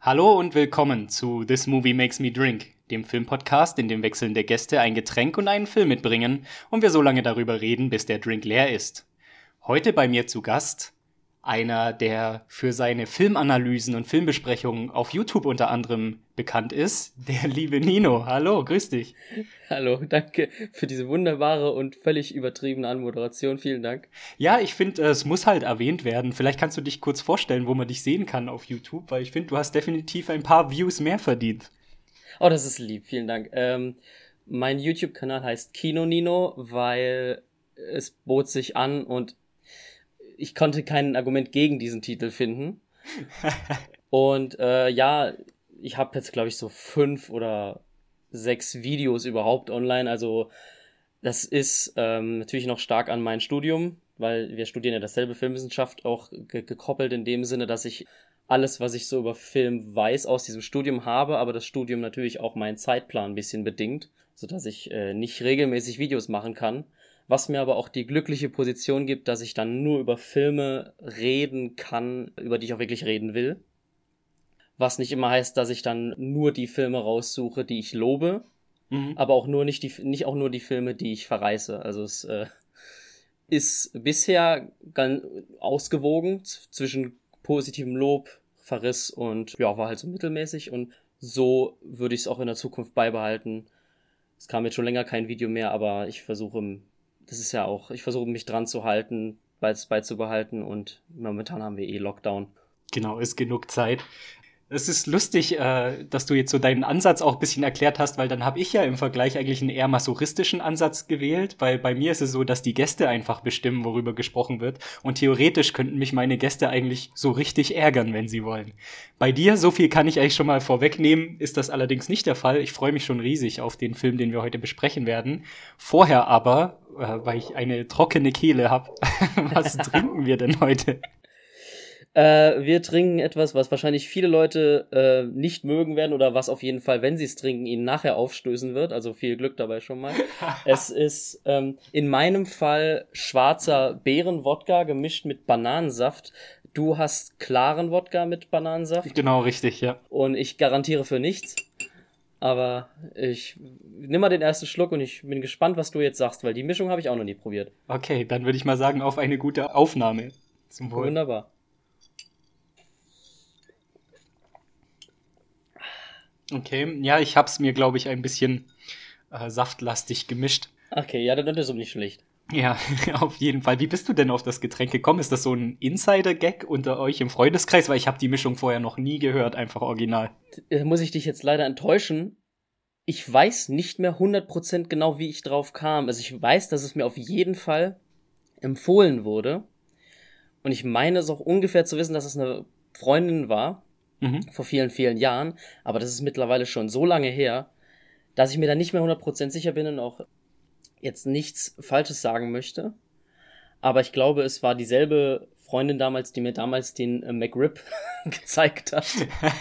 Hallo und willkommen zu This Movie Makes Me Drink, dem Filmpodcast, in dem wechselnde Gäste ein Getränk und einen Film mitbringen und wir so lange darüber reden, bis der Drink leer ist. Heute bei mir zu Gast einer, der für seine Filmanalysen und Filmbesprechungen auf YouTube unter anderem bekannt ist, der liebe Nino. Hallo, grüß dich. Hallo, danke für diese wunderbare und völlig übertriebene Anmoderation. Vielen Dank. Ja, ich finde, es muss halt erwähnt werden. Vielleicht kannst du dich kurz vorstellen, wo man dich sehen kann auf YouTube, weil ich finde, du hast definitiv ein paar Views mehr verdient. Oh, das ist lieb. Vielen Dank. Ähm, mein YouTube-Kanal heißt Kino Nino, weil es bot sich an und ich konnte kein Argument gegen diesen Titel finden. Und äh, ja, ich habe jetzt, glaube ich, so fünf oder sechs Videos überhaupt online. Also das ist ähm, natürlich noch stark an mein Studium, weil wir studieren ja dasselbe Filmwissenschaft auch ge gekoppelt in dem Sinne, dass ich alles, was ich so über Film weiß, aus diesem Studium habe, aber das Studium natürlich auch meinen Zeitplan ein bisschen bedingt, sodass ich äh, nicht regelmäßig Videos machen kann was mir aber auch die glückliche Position gibt, dass ich dann nur über Filme reden kann, über die ich auch wirklich reden will. Was nicht immer heißt, dass ich dann nur die Filme raussuche, die ich lobe, mhm. aber auch nur nicht die, nicht auch nur die Filme, die ich verreiße. Also es äh, ist bisher ganz ausgewogen zwischen positivem Lob, Verriss und ja, war halt so mittelmäßig und so würde ich es auch in der Zukunft beibehalten. Es kam jetzt schon länger kein Video mehr, aber ich versuche das ist ja auch, ich versuche mich dran zu halten, beizubehalten und momentan haben wir eh Lockdown. Genau, ist genug Zeit. Es ist lustig, äh, dass du jetzt so deinen Ansatz auch ein bisschen erklärt hast, weil dann habe ich ja im Vergleich eigentlich einen eher masochistischen Ansatz gewählt, weil bei mir ist es so, dass die Gäste einfach bestimmen, worüber gesprochen wird. Und theoretisch könnten mich meine Gäste eigentlich so richtig ärgern, wenn sie wollen. Bei dir, so viel kann ich eigentlich schon mal vorwegnehmen, ist das allerdings nicht der Fall. Ich freue mich schon riesig auf den Film, den wir heute besprechen werden. Vorher aber, weil ich eine trockene Kehle habe, was trinken wir denn heute? Äh, wir trinken etwas, was wahrscheinlich viele Leute äh, nicht mögen werden oder was auf jeden Fall, wenn sie es trinken, ihnen nachher aufstößen wird. Also viel Glück dabei schon mal. es ist ähm, in meinem Fall schwarzer Beerenwodka gemischt mit Bananensaft. Du hast klaren Wodka mit Bananensaft. Genau, richtig, ja. Und ich garantiere für nichts. Aber ich nimm mal den ersten Schluck und ich bin gespannt, was du jetzt sagst, weil die Mischung habe ich auch noch nie probiert. Okay, dann würde ich mal sagen, auf eine gute Aufnahme. Zum Wohl. Wunderbar. Okay, ja, ich hab's mir, glaube ich, ein bisschen äh, saftlastig gemischt. Okay, ja, dann ist es nicht schlecht. Ja, auf jeden Fall. Wie bist du denn auf das Getränk gekommen? Ist das so ein Insider-Gag unter euch im Freundeskreis? Weil ich habe die Mischung vorher noch nie gehört, einfach original. Äh, muss ich dich jetzt leider enttäuschen. Ich weiß nicht mehr 100% genau, wie ich drauf kam. Also ich weiß, dass es mir auf jeden Fall empfohlen wurde. Und ich meine es auch ungefähr zu wissen, dass es eine Freundin war, mhm. vor vielen, vielen Jahren. Aber das ist mittlerweile schon so lange her, dass ich mir da nicht mehr 100% sicher bin und auch jetzt nichts Falsches sagen möchte. Aber ich glaube, es war dieselbe Freundin damals, die mir damals den äh, McRib gezeigt hat.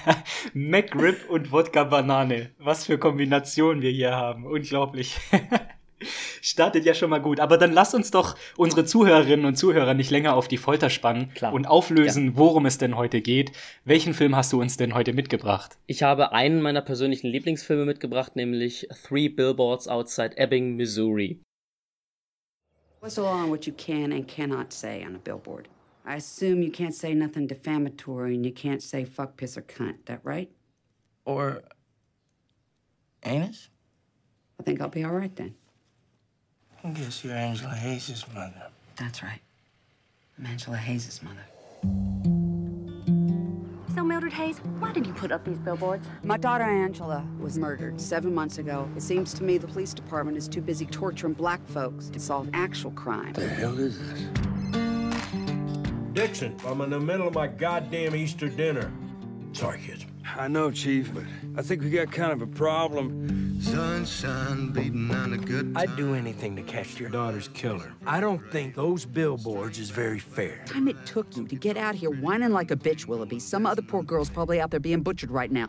McRib und Wodka Banane. Was für Kombinationen wir hier haben. Unglaublich. Startet ja schon mal gut. Aber dann lass uns doch unsere Zuhörerinnen und Zuhörer nicht länger auf die Folter spannen Klar. und auflösen, ja. worum es denn heute geht. Welchen Film hast du uns denn heute mitgebracht? Ich habe einen meiner persönlichen Lieblingsfilme mitgebracht, nämlich Three Billboards Outside Ebbing, Missouri. What's the law on what you can and cannot say on a billboard? I assume you can't say nothing defamatory and you can't say fuck, piss or cunt. That right? Or anus? I think I'll be all right then. I guess you're Angela Hayes' mother. That's right. I'm Angela Hayes' mother. So, Mildred Hayes, why did you put up these billboards? My daughter Angela was murdered seven months ago. It seems to me the police department is too busy torturing black folks to solve actual crime. What the hell is this? Dixon, I'm in the middle of my goddamn Easter dinner. Sorry, kids. I know, Chief, but I think we got kind of a problem. Sunshine beating on a good time. I'd do anything to catch your daughter's killer. I don't think those billboards is very fair. The Time it took you to get out here whining like a bitch, Willoughby. Some other poor girl's probably out there being butchered right now.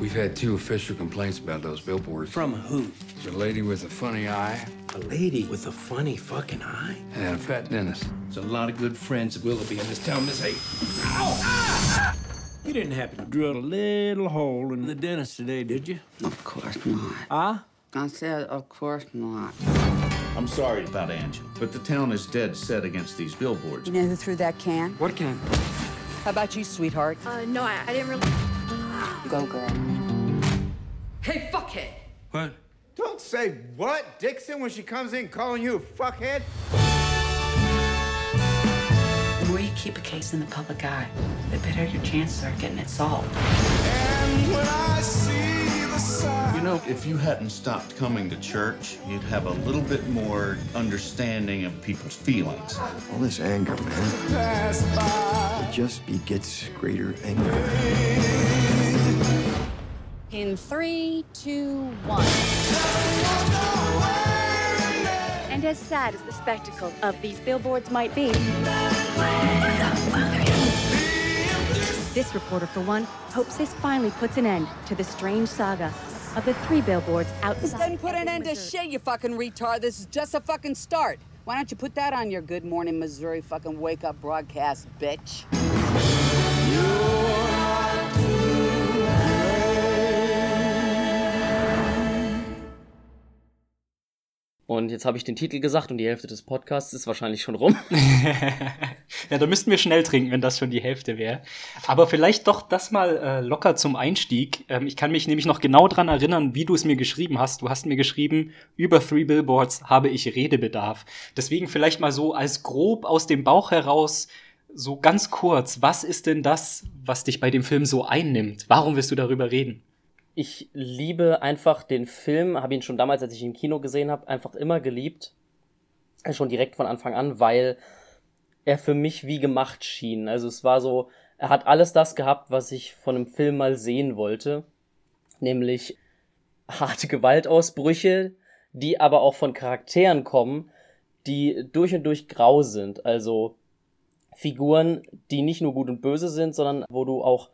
We've had two official complaints about those billboards. From who? The lady with a funny eye. A lady with a funny fucking eye? And a fat dentist. There's a lot of good friends of Willoughby in this town, Miss Hay. Ow! Ah! ah! You didn't happen to drill a little hole in the dentist today, did you? Of course not. Huh? I said, of course not. I'm sorry about Angela, but the town is dead set against these billboards. You know who threw that can? What can? How about you, sweetheart? Uh, no, I, I didn't really. Go, girl. Hey, fuckhead! What? Don't say what, Dixon, when she comes in calling you a fuckhead. The more you keep a case in the public eye, the better your chances are getting it solved. You know, if you hadn't stopped coming to church, you'd have a little bit more understanding of people's feelings. All this anger, man. It just begets greater anger. In three, two, one. And as sad as the spectacle of these billboards might be, this reporter, for one, hopes this finally puts an end to the strange saga of the three billboards This outside. doesn't put an end to shit, you fucking retard. This is just a fucking start. Why don't you put that on your Good Morning Missouri fucking wake up broadcast, bitch? Und jetzt habe ich den Titel gesagt und die Hälfte des Podcasts ist wahrscheinlich schon rum. ja, da müssten wir schnell trinken, wenn das schon die Hälfte wäre. Aber vielleicht doch das mal äh, locker zum Einstieg. Ähm, ich kann mich nämlich noch genau dran erinnern, wie du es mir geschrieben hast. Du hast mir geschrieben, über Three Billboards habe ich Redebedarf. Deswegen vielleicht mal so als grob aus dem Bauch heraus, so ganz kurz, was ist denn das, was dich bei dem Film so einnimmt? Warum willst du darüber reden? Ich liebe einfach den Film, habe ihn schon damals, als ich ihn im Kino gesehen habe, einfach immer geliebt. Äh, Schon direkt von Anfang an, weil er für mich wie gemacht schien. Also es war so, er hat alles das gehabt, was ich von einem Film mal sehen wollte. Nämlich harte Gewaltausbrüche, die aber auch von Charakteren kommen, die durch und durch grau sind. Also Figuren, die nicht nur gut und böse sind, sondern wo du auch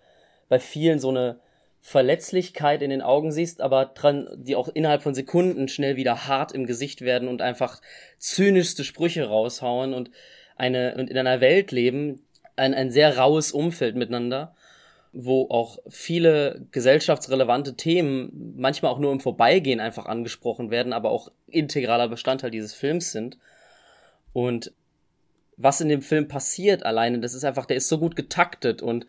bei vielen so eine Verletzlichkeit in den Augen siehst, aber dran, die auch innerhalb von Sekunden schnell wieder hart im Gesicht werden und einfach zynischste Sprüche raushauen und eine und in einer Welt leben, ein, ein sehr raues Umfeld miteinander, wo auch viele gesellschaftsrelevante Themen manchmal auch nur im Vorbeigehen einfach angesprochen werden, aber auch integraler Bestandteil dieses Films sind. Und was in dem Film passiert alleine, das ist einfach, der ist so gut getaktet und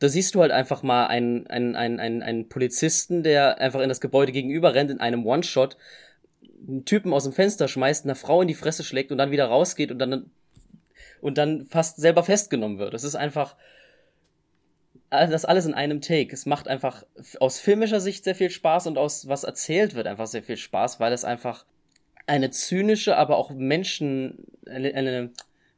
da siehst du halt einfach mal einen, einen, einen, einen, einen Polizisten, der einfach in das Gebäude gegenüber rennt in einem One-Shot, einen Typen aus dem Fenster schmeißt, einer Frau in die Fresse schlägt und dann wieder rausgeht und dann und dann fast selber festgenommen wird. Das ist einfach das alles in einem Take. Es macht einfach aus filmischer Sicht sehr viel Spaß und aus was erzählt wird einfach sehr viel Spaß, weil es einfach eine zynische, aber auch Menschen eine, eine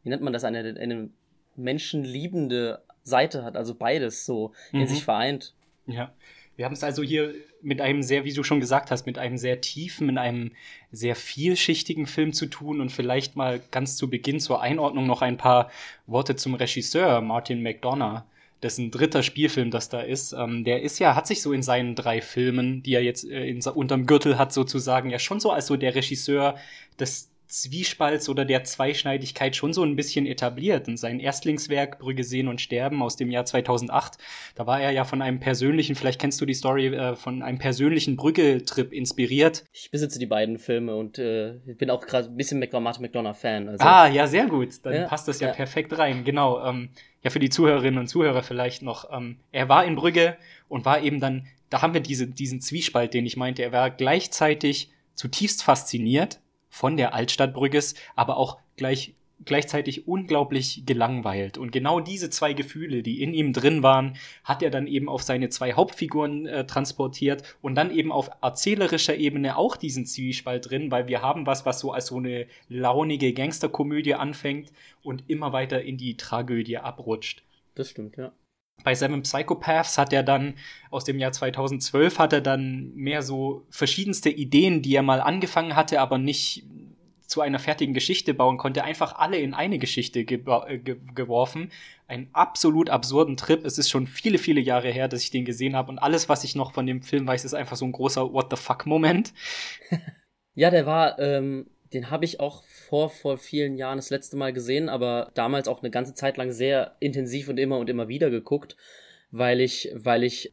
wie nennt man das eine eine menschenliebende Seite hat, also beides so in Mhm. sich vereint. Ja. Wir haben es also hier mit einem sehr, wie du schon gesagt hast, mit einem sehr tiefen, mit einem sehr vielschichtigen Film zu tun und vielleicht mal ganz zu Beginn zur Einordnung noch ein paar Worte zum Regisseur Martin McDonough, dessen dritter Spielfilm das da ist. Ähm, der ist ja, hat sich so in seinen drei Filmen, die er jetzt äh, in, unterm Gürtel hat, sozusagen, ja schon so als so der Regisseur des Zwiespalts oder der Zweischneidigkeit schon so ein bisschen etabliert. Und sein Erstlingswerk Brügge sehen und sterben aus dem Jahr 2008, da war er ja von einem persönlichen, vielleicht kennst du die Story, äh, von einem persönlichen Brügge-Trip inspiriert. Ich besitze die beiden Filme und äh, bin auch gerade ein bisschen Martin McDonough-Fan. Also. Ah, ja, sehr gut. Dann Ja, passt das ja, ja. perfekt rein. Genau. Ähm, ja, für die Zuhörerinnen und Zuhörer vielleicht noch. Ähm, er war in Brügge und war eben dann, da haben wir diese, diesen Zwiespalt, den ich meinte. Er war gleichzeitig zutiefst fasziniert von der Altstadt Brügges, aber auch gleich, gleichzeitig unglaublich gelangweilt. Und genau diese zwei Gefühle, die in ihm drin waren, hat er dann eben auf seine zwei Hauptfiguren äh, transportiert und dann eben auf erzählerischer Ebene auch diesen Zwiespalt drin, weil wir haben was, was so als so eine launige Gangsterkomödie anfängt und immer weiter in die Tragödie abrutscht. Das stimmt, ja. Bei Seven Psychopaths hat er dann aus dem Jahr 2012 hat er dann mehr so verschiedenste Ideen, die er mal angefangen hatte, aber nicht zu einer fertigen Geschichte bauen konnte, einfach alle in eine Geschichte geba- äh, ge geworfen. Einen absolut absurden Trip. Es ist schon viele, viele Jahre her, dass ich den gesehen habe und alles, was ich noch von dem Film weiß, ist einfach so ein großer What the fuck Moment. Ja, der war, ähm, den habe ich auch vor, vor vielen Jahren das letzte Mal gesehen, aber damals auch eine ganze Zeit lang sehr intensiv und immer und immer wieder geguckt, weil ich, weil ich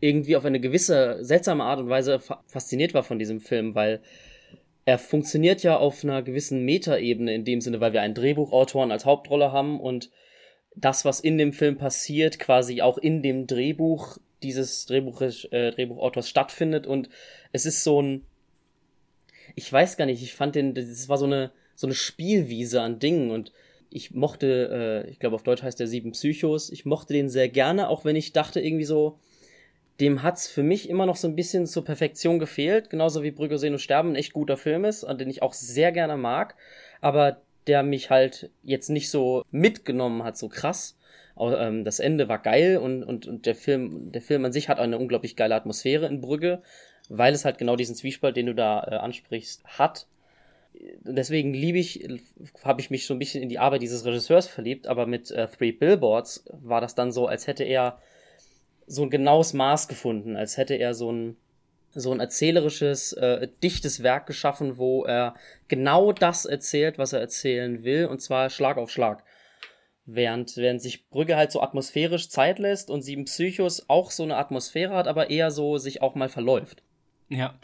irgendwie auf eine gewisse seltsame Art und Weise fasziniert war von diesem Film, weil er funktioniert ja auf einer gewissen Metaebene in dem Sinne, weil wir einen Drehbuchautoren als Hauptrolle haben und das, was in dem Film passiert, quasi auch in dem Drehbuch dieses Drehbuch, äh, Drehbuchautors stattfindet und es ist so ein, ich weiß gar nicht, ich fand den, das war so eine, so eine Spielwiese an Dingen und ich mochte, äh, ich glaube auf Deutsch heißt der Sieben Psychos, ich mochte den sehr gerne, auch wenn ich dachte irgendwie so, dem hat's für mich immer noch so ein bisschen zur Perfektion gefehlt, genauso wie Brügge sehen und sterben ein echt guter Film ist, an den ich auch sehr gerne mag, aber der mich halt jetzt nicht so mitgenommen hat, so krass. Ähm, das Ende war geil und, und, und der Film, der Film an sich hat eine unglaublich geile Atmosphäre in Brügge, weil es halt genau diesen Zwiespalt, den du da äh, ansprichst, hat. Deswegen liebe ich, habe ich mich so ein bisschen in die Arbeit dieses Regisseurs verliebt, aber mit äh, Three Billboards war das dann so, als hätte er so ein genaues Maß gefunden, als hätte er so ein so ein erzählerisches, äh, dichtes Werk geschaffen, wo er genau das erzählt, was er erzählen will, und zwar Schlag auf Schlag. Während, während sich Brügge halt so atmosphärisch Zeit lässt und Sieben Psychos auch so eine Atmosphäre hat, aber eher so sich auch mal verläuft. Ja,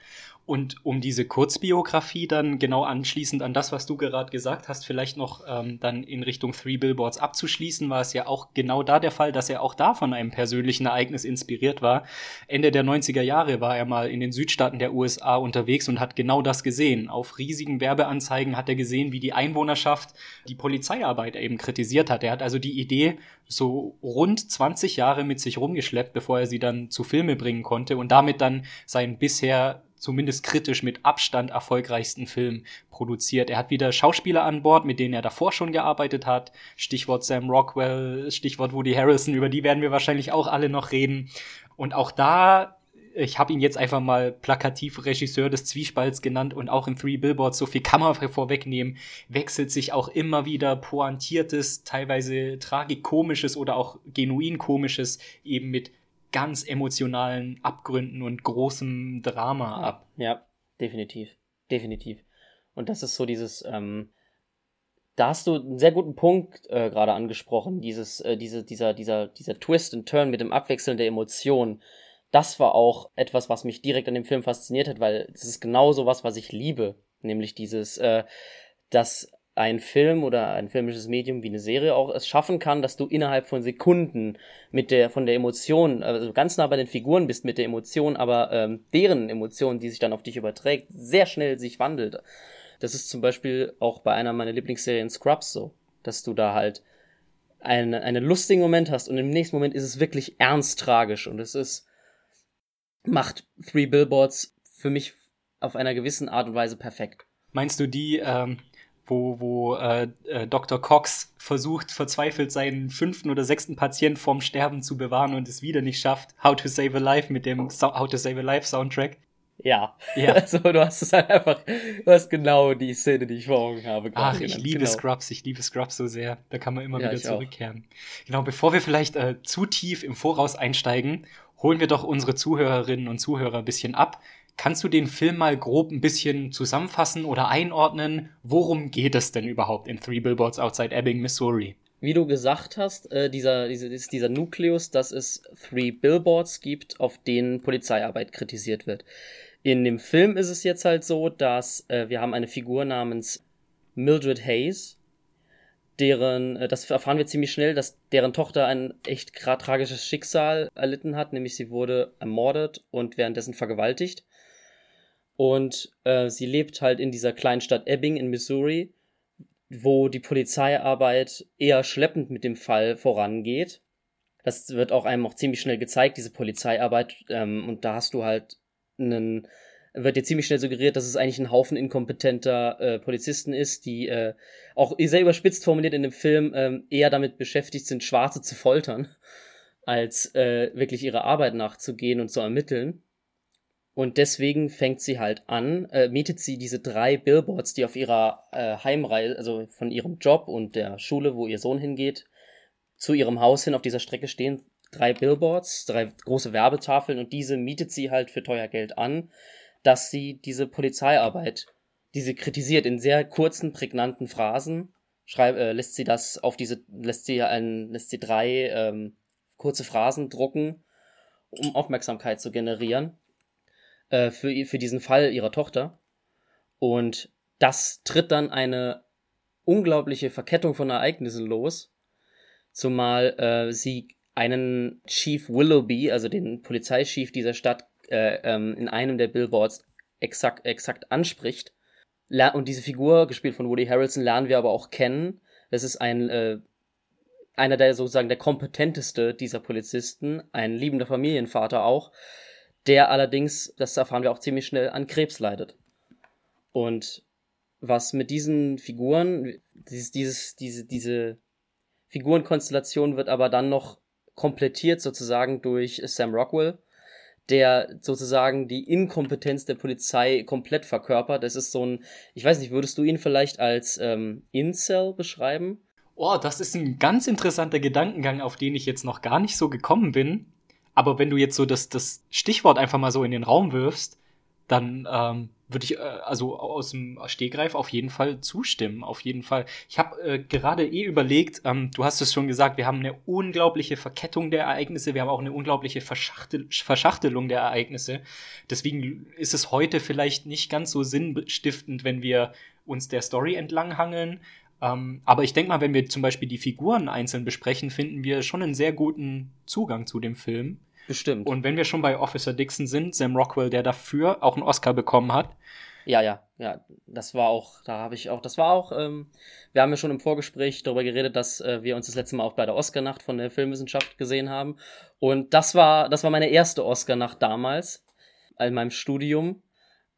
und um diese Kurzbiografie dann genau anschließend an das, was du gerade gesagt hast, vielleicht noch ähm, dann in Richtung Three Billboards abzuschließen, war es ja auch genau da der Fall, dass er auch da von einem persönlichen Ereignis inspiriert war. Ende der 90er Jahre war er mal in den Südstaaten der USA unterwegs und hat genau das gesehen. Auf riesigen Werbeanzeigen hat er gesehen, wie die Einwohnerschaft die Polizeiarbeit eben kritisiert hat. Er hat also die Idee so rund 20 Jahre mit sich rumgeschleppt, bevor er sie dann zu Filme bringen konnte und damit dann sein bisher zumindest kritisch mit Abstand erfolgreichsten Film produziert. Er hat wieder Schauspieler an Bord, mit denen er davor schon gearbeitet hat. Stichwort Sam Rockwell, Stichwort Woody Harrelson, über die werden wir wahrscheinlich auch alle noch reden. Und auch da ich habe ihn jetzt einfach mal plakativ Regisseur des Zwiespalts genannt und auch in Three Billboards, so viel kann man vorwegnehmen, wechselt sich auch immer wieder pointiertes, teilweise tragikomisches oder auch genuin komisches eben mit ganz emotionalen Abgründen und großem Drama ab. Ja, definitiv. Definitiv. Und das ist so dieses, ähm, da hast du einen sehr guten Punkt äh, gerade angesprochen, dieses, äh, diese, dieser, dieser, dieser Twist and Turn mit dem Abwechseln der Emotionen. Das war auch etwas, was mich direkt an dem Film fasziniert hat, weil es ist genau so was, was ich liebe. Nämlich dieses, äh, dass ein Film oder ein filmisches Medium wie eine Serie auch es schaffen kann, dass du innerhalb von Sekunden mit der von der Emotion, also ganz nah bei den Figuren bist mit der Emotion, aber ähm, deren Emotion, die sich dann auf dich überträgt, sehr schnell sich wandelt. Das ist zum Beispiel auch bei einer meiner Lieblingsserien Scrubs so, dass du da halt einen, einen lustigen Moment hast und im nächsten Moment ist es wirklich ernst tragisch und es ist macht Three Billboards für mich auf einer gewissen Art und Weise perfekt. Meinst du die ähm, wo, wo äh, äh, Dr. Cox versucht, verzweifelt seinen fünften oder sechsten Patient vorm Sterben zu bewahren und es wieder nicht schafft. How to Save a Life mit dem so How to Save a Life Soundtrack. Ja. ja. Also du hast es halt einfach, du hast genau die Szene, die ich vor Augen habe. Ach, ich liebe genau. Scrubs, ich liebe Scrubs so sehr. Da kann man immer ja, wieder zurückkehren. Auch. Genau, bevor wir vielleicht äh, zu tief im Voraus einsteigen, holen wir doch unsere Zuhörerinnen und Zuhörer ein bisschen ab. Kannst du den Film mal grob ein bisschen zusammenfassen oder einordnen? Worum geht es denn überhaupt in Three Billboards Outside Ebbing, Missouri? Wie du gesagt hast, äh, dieser, ist dieser Nukleus, dass es Three Billboards gibt, auf denen Polizeiarbeit kritisiert wird. In dem Film ist es jetzt halt so, dass äh, wir haben eine Figur namens Mildred Hayes, deren, äh, das erfahren wir ziemlich schnell, dass deren Tochter ein echt tragisches Schicksal erlitten hat, nämlich sie wurde ermordet und währenddessen vergewaltigt. Und äh, sie lebt halt in dieser kleinen Stadt Ebbing in Missouri, wo die Polizeiarbeit eher schleppend mit dem Fall vorangeht. Das wird auch einem auch ziemlich schnell gezeigt, diese Polizeiarbeit. Ähm, und da hast du halt einen, wird dir ziemlich schnell suggeriert, dass es eigentlich ein Haufen inkompetenter äh, Polizisten ist, die äh, auch sehr überspitzt formuliert in dem Film ähm, eher damit beschäftigt sind, Schwarze zu foltern, als äh, wirklich ihrer Arbeit nachzugehen und zu ermitteln. Und deswegen fängt sie halt an, äh, mietet sie diese drei Billboards, die auf ihrer äh, Heimreise, also von ihrem Job und der Schule, wo ihr Sohn hingeht, zu ihrem Haus hin auf dieser Strecke stehen. Drei Billboards, drei große Werbetafeln und diese mietet sie halt für teuer Geld an, dass sie diese Polizeiarbeit, die sie kritisiert in sehr kurzen, prägnanten Phrasen, schreib, äh, lässt sie das auf diese, lässt sie ein, lässt sie drei ähm, kurze Phrasen drucken, um Aufmerksamkeit zu generieren äh, für, für diesen Fall ihrer Tochter. Und das tritt dann eine unglaubliche Verkettung von Ereignissen los, zumal äh, sie einen Chief Willoughby, also den Polizeichef dieser Stadt, äh, ähm, in einem der Billboards exakt, exakt anspricht. Und diese Figur, gespielt von Woody Harrelson, lernen wir aber auch kennen. Das ist ein äh, einer der sozusagen der kompetenteste dieser Polizisten, ein liebender Familienvater auch, der allerdings, das erfahren wir auch ziemlich schnell, an Krebs leidet. Und was mit diesen Figuren, dieses, dieses, diese, diese Figurenkonstellation wird aber dann noch komplettiert sozusagen durch Sam Rockwell, der sozusagen die Inkompetenz der Polizei komplett verkörpert. Es ist so ein, ich weiß nicht, würdest du ihn vielleicht als ähm, Incel beschreiben? Oh, das ist ein ganz interessanter Gedankengang, auf den ich jetzt noch gar nicht so gekommen bin. Aber wenn du jetzt so das, das Stichwort einfach mal so in den Raum wirfst, dann ähm, würde ich äh, also aus dem Stehgreif auf jeden Fall zustimmen, auf jeden Fall. Ich habe äh, gerade eh überlegt, ähm, du hast es schon gesagt, wir haben eine unglaubliche Verkettung der Ereignisse, wir haben auch eine unglaubliche Verschachtel Verschachtelung der Ereignisse. Deswegen ist es heute vielleicht nicht ganz so sinnstiftend, wenn wir uns der Story entlanghangeln. Ähm, aber ich denke mal, wenn wir zum Beispiel die Figuren einzeln besprechen, finden wir schon einen sehr guten Zugang zu dem Film. Bestimmt. Und wenn wir schon bei Officer Dixon sind, Sam Rockwell, der dafür auch einen Oscar bekommen hat. Ja, ja, ja, das war auch, da habe ich auch, das war auch, ähm, wir haben ja schon im Vorgespräch darüber geredet, dass äh, wir uns das letzte Mal auch bei der Oscar-Nacht von der Filmwissenschaft gesehen haben. Und das war, das war meine erste Oscar-Nacht damals, in meinem Studium.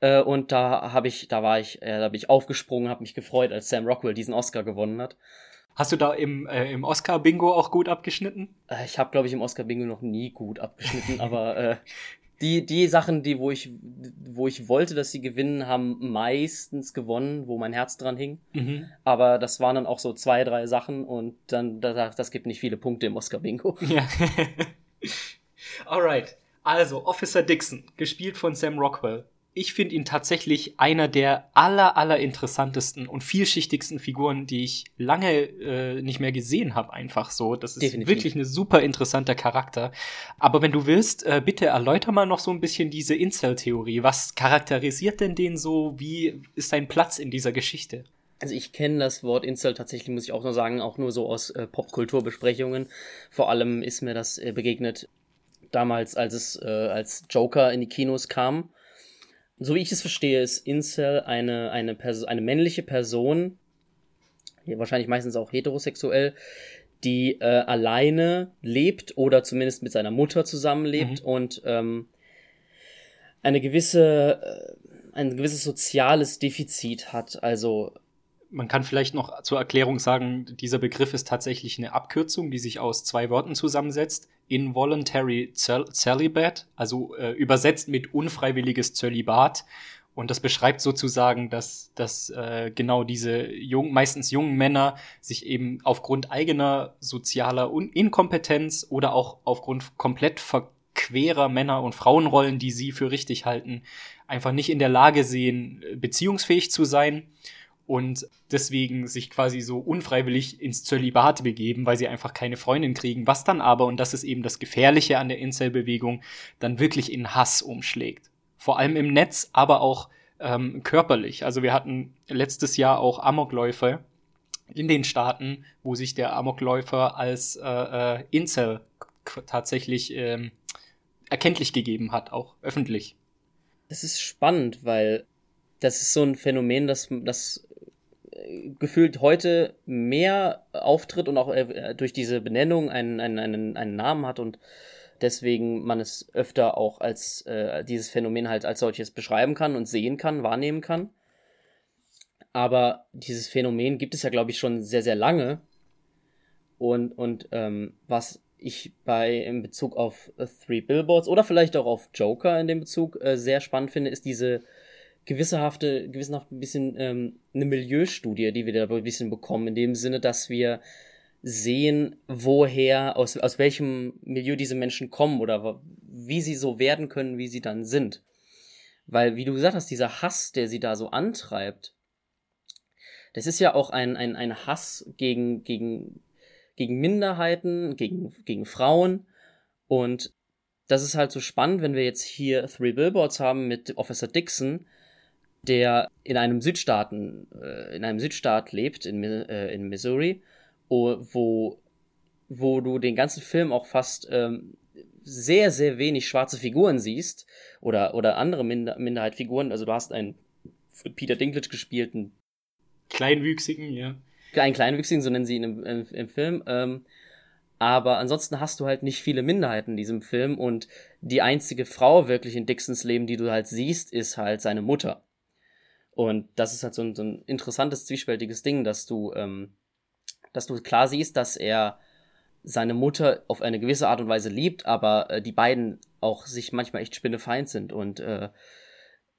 Äh, und da habe ich, da war ich, äh, da bin ich aufgesprungen, habe mich gefreut, als Sam Rockwell diesen Oscar gewonnen hat. Hast du da im, äh, im Oscar-Bingo auch gut abgeschnitten? Äh, ich habe, glaube ich, im Oscar-Bingo noch nie gut abgeschnitten, aber äh, die, die Sachen, die, wo ich, wo ich wollte, dass sie gewinnen, haben meistens gewonnen, wo mein Herz dran hing. Mhm. Aber das waren dann auch so zwei, drei Sachen und dann, das, das gibt nicht viele Punkte im Oscar-Bingo. Ja. Alright. Also, Officer Dixon, gespielt von Sam Rockwell ich finde ihn tatsächlich einer der aller, aller interessantesten und vielschichtigsten Figuren, die ich lange äh, nicht mehr gesehen habe, einfach so. Das ist Definitiv. wirklich ein super interessanter Charakter. Aber wenn du willst, äh, bitte erläuter mal noch so ein bisschen diese Incel-Theorie. Was charakterisiert denn den so? Wie ist sein Platz in dieser Geschichte? Also ich kenne das Wort Incel tatsächlich, muss ich auch nur sagen, auch nur so aus äh, Popkulturbesprechungen. Vor allem ist mir das äh, begegnet damals, als es äh, als Joker in die Kinos kam so wie ich es verstehe, ist Incel eine, eine, Perso eine männliche Person, wahrscheinlich meistens auch heterosexuell, die äh, alleine lebt oder zumindest mit seiner Mutter zusammenlebt mhm. und ähm, eine gewisse, äh, ein gewisses soziales Defizit hat. Also man kann vielleicht noch zur Erklärung sagen, dieser Begriff ist tatsächlich eine Abkürzung, die sich aus zwei Worten zusammensetzt. Involuntary Celibate, also äh, übersetzt mit unfreiwilliges Zölibat. Und das beschreibt sozusagen, dass, dass äh, genau diese jung, meistens jungen Männer sich eben aufgrund eigener sozialer Un Inkompetenz oder auch aufgrund komplett verquerer Männer- und Frauenrollen, die sie für richtig halten, einfach nicht in der Lage sehen, beziehungsfähig zu sein und deswegen sich quasi so unfreiwillig ins Zölibat begeben, weil sie einfach keine Freundin kriegen, was dann aber, und das ist eben das Gefährliche an der Incel-Bewegung, dann wirklich in Hass umschlägt. Vor allem im Netz, aber auch ähm, körperlich. Also wir hatten letztes Jahr auch Amokläufe in den Staaten, wo sich der Amokläufer als äh, äh, Incel tatsächlich ähm, erkenntlich gegeben hat, auch öffentlich. Das ist spannend, weil das ist so ein Phänomen, das, das gefühlt heute mehr auftritt und auch äh, durch diese Benennung einen, einen, einen, einen Namen hat und deswegen man es öfter auch als äh, dieses Phänomen halt als solches beschreiben kann und sehen kann, wahrnehmen kann. Aber dieses Phänomen gibt es ja, glaube ich, schon sehr, sehr lange. Und, und ähm, was ich bei in Bezug auf Three Billboards oder vielleicht auch auf Joker in dem Bezug äh, sehr spannend finde, ist diese gewissehafte, gewissenhaft ein bisschen ähm, eine Milieustudie, die wir da ein bisschen bekommen, in dem Sinne, dass wir sehen, woher, aus, aus welchem Milieu diese Menschen kommen oder wie sie so werden können, wie sie dann sind. Weil, wie du gesagt hast, dieser Hass, der sie da so antreibt, das ist ja auch ein, ein, ein Hass gegen, gegen, gegen Minderheiten, gegen, gegen Frauen Und das ist halt so spannend, wenn wir jetzt hier Three Billboards haben mit Officer Dixon, der in einem Südstaaten, äh, in einem Südstaat lebt, in, äh, in Missouri, wo, wo du den ganzen Film auch fast ähm, sehr, sehr wenig schwarze Figuren siehst oder, oder andere Minder Minderheitfiguren. Also du hast einen Peter Dinklage gespielten Kleinwüchsigen, ja. Einen Kleinwüchsigen, so nennen sie ihn im, im, im Film. Ähm, aber ansonsten hast du halt nicht viele Minderheiten in diesem Film und die einzige Frau wirklich in Dixons Leben, die du halt siehst, ist halt seine Mutter. Und das ist halt so ein, so ein interessantes, zwiespältiges Ding, dass du, ähm, dass du klar siehst, dass er seine Mutter auf eine gewisse Art und Weise liebt, aber äh, die beiden auch sich manchmal echt spinnefeind sind und äh,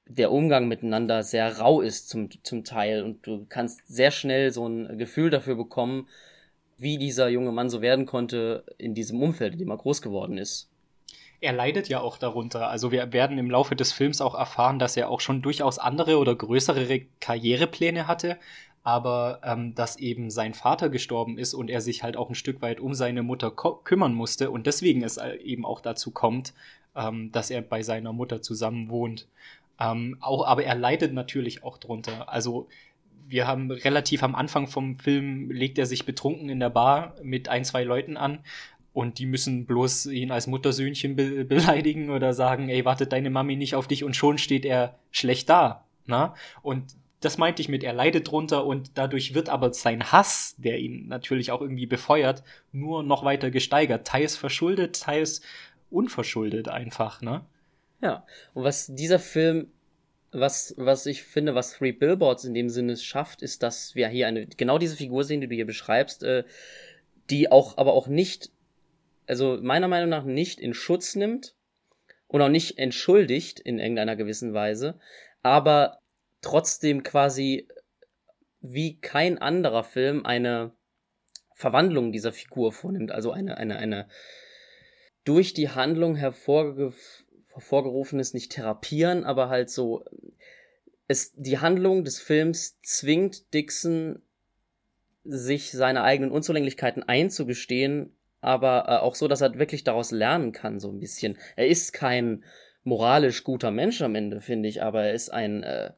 der Umgang miteinander sehr rau ist zum, zum Teil und du kannst sehr schnell so ein Gefühl dafür bekommen, wie dieser junge Mann so werden konnte in diesem Umfeld, in dem er groß geworden ist. Er leidet ja auch darunter. Also wir werden im Laufe des Films auch erfahren, dass er auch schon durchaus andere oder größere Karrierepläne hatte, aber ähm, dass eben sein Vater gestorben ist und er sich halt auch ein Stück weit um seine Mutter kümmern musste und deswegen es eben auch dazu kommt, ähm, dass er bei seiner Mutter zusammen wohnt. Ähm, auch, aber er leidet natürlich auch drunter. Also wir haben relativ am Anfang vom Film legt er sich betrunken in der Bar mit ein, zwei Leuten an und die müssen bloß ihn als Muttersöhnchen be beleidigen oder sagen, ey, wartet deine Mami nicht auf dich und schon steht er schlecht da. Na? Und das meinte ich mit, er leidet drunter und dadurch wird aber sein Hass, der ihn natürlich auch irgendwie befeuert, nur noch weiter gesteigert. Teils verschuldet, teils unverschuldet einfach, ne? Ja, und was dieser Film was, was ich finde, was Three Billboards in dem Sinne schafft, ist, dass wir hier eine, genau diese Figur sehen, die du hier beschreibst, äh, die auch, aber auch nicht, also meiner Meinung nach nicht in Schutz nimmt und auch nicht entschuldigt in irgendeiner gewissen Weise, aber trotzdem quasi wie kein anderer Film eine Verwandlung dieser Figur vornimmt, also eine, eine, eine durch die Handlung hervorge hervorgerufenes nicht therapieren, aber halt so es die Handlung des Films zwingt Dixon sich seine eigenen Unzulänglichkeiten einzugestehen, aber äh, auch so, dass er wirklich daraus lernen kann so ein bisschen. Er ist kein moralisch guter Mensch am Ende, finde ich, aber er ist ein äh,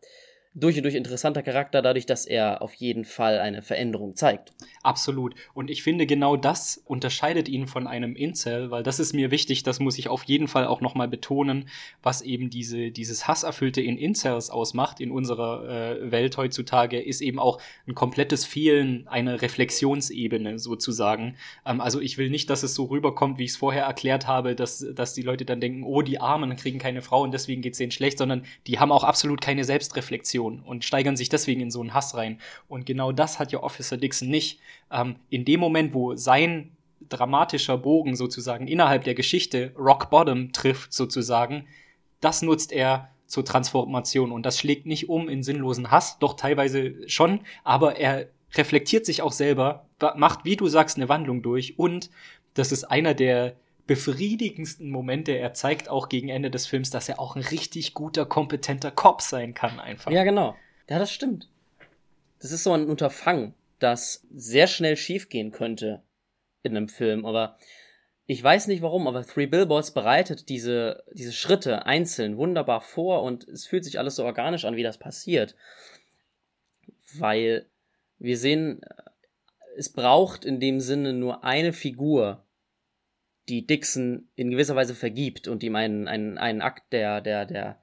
durch und durch interessanter Charakter, dadurch, dass er auf jeden Fall eine Veränderung zeigt. Absolut. Und ich finde, genau das unterscheidet ihn von einem Incel, weil das ist mir wichtig, das muss ich auf jeden Fall auch nochmal betonen, was eben diese, dieses Hasserfüllte in Incels ausmacht in unserer äh, Welt heutzutage, ist eben auch ein komplettes Fehlen einer Reflexionsebene sozusagen. Ähm, also ich will nicht, dass es so rüberkommt, wie ich es vorher erklärt habe, dass, dass die Leute dann denken, oh, die Armen kriegen keine Frau und deswegen geht es denen schlecht, sondern die haben auch absolut keine Selbstreflexion Aggression und steigern sich deswegen in so einen Hass rein. Und genau das hat ja Officer Dixon nicht. Ähm, in dem Moment, wo sein dramatischer Bogen sozusagen innerhalb der Geschichte Rock Bottom trifft sozusagen, das nutzt er zur Transformation und das schlägt nicht um in sinnlosen Hass, doch teilweise schon, aber er reflektiert sich auch selber, macht, wie du sagst, eine Wandlung durch und das ist einer der befriedigendsten Momente. Er zeigt auch gegen Ende des Films, dass er auch ein richtig guter, kompetenter Cop sein kann, einfach. Ja, genau. Ja, das stimmt. Das ist so ein Unterfangen, das sehr schnell schiefgehen könnte in einem Film, aber ich weiß nicht warum, aber Three Billboards bereitet diese, diese Schritte einzeln wunderbar vor und es fühlt sich alles so organisch an, wie das passiert. Weil wir sehen, es braucht in dem Sinne nur eine Figur, die Dixon in gewisser Weise vergibt und ihm einen, einen, einen Akt der, der, der,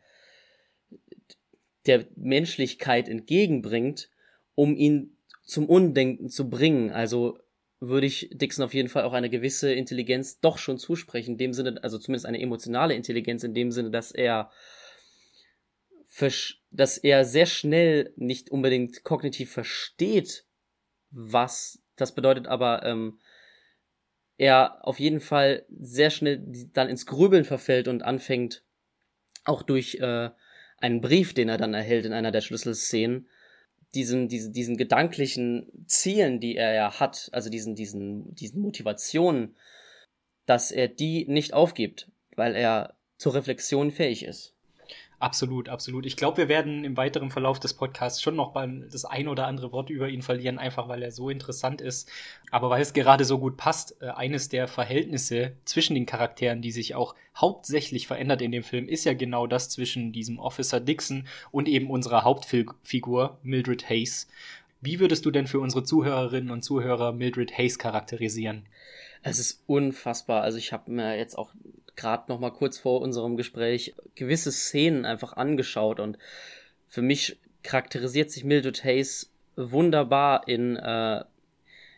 der Menschlichkeit entgegenbringt, um ihn zum Undenken zu bringen. Also würde ich Dixon auf jeden Fall auch eine gewisse Intelligenz doch schon zusprechen, in dem Sinne, also zumindest eine emotionale Intelligenz, in dem Sinne, dass er dass er sehr schnell nicht unbedingt kognitiv versteht, was das bedeutet, aber ähm, er auf jeden Fall sehr schnell dann ins Grübeln verfällt und anfängt, auch durch äh, einen Brief, den er dann erhält in einer der Schlüsselszenen, diesen, diesen, diesen gedanklichen Zielen, die er ja hat, also diesen, diesen, diesen Motivationen, dass er die nicht aufgibt, weil er zur Reflexion fähig ist. Absolut, absolut. Ich glaube, wir werden im weiteren Verlauf des Podcasts schon noch das ein oder andere Wort über ihn verlieren, einfach weil er so interessant ist. Aber weil es gerade so gut passt, äh, eines der Verhältnisse zwischen den Charakteren, die sich auch hauptsächlich verändert in dem Film, ist ja genau das zwischen diesem Officer Dixon und eben unserer Hauptfigur Mildred Hayes. Wie würdest du denn für unsere Zuhörerinnen und Zuhörer Mildred Hayes charakterisieren? Es ist unfassbar. Also ich habe mir jetzt auch gerade noch mal kurz vor unserem Gespräch gewisse Szenen einfach angeschaut und für mich charakterisiert sich Mildred Hayes wunderbar in äh,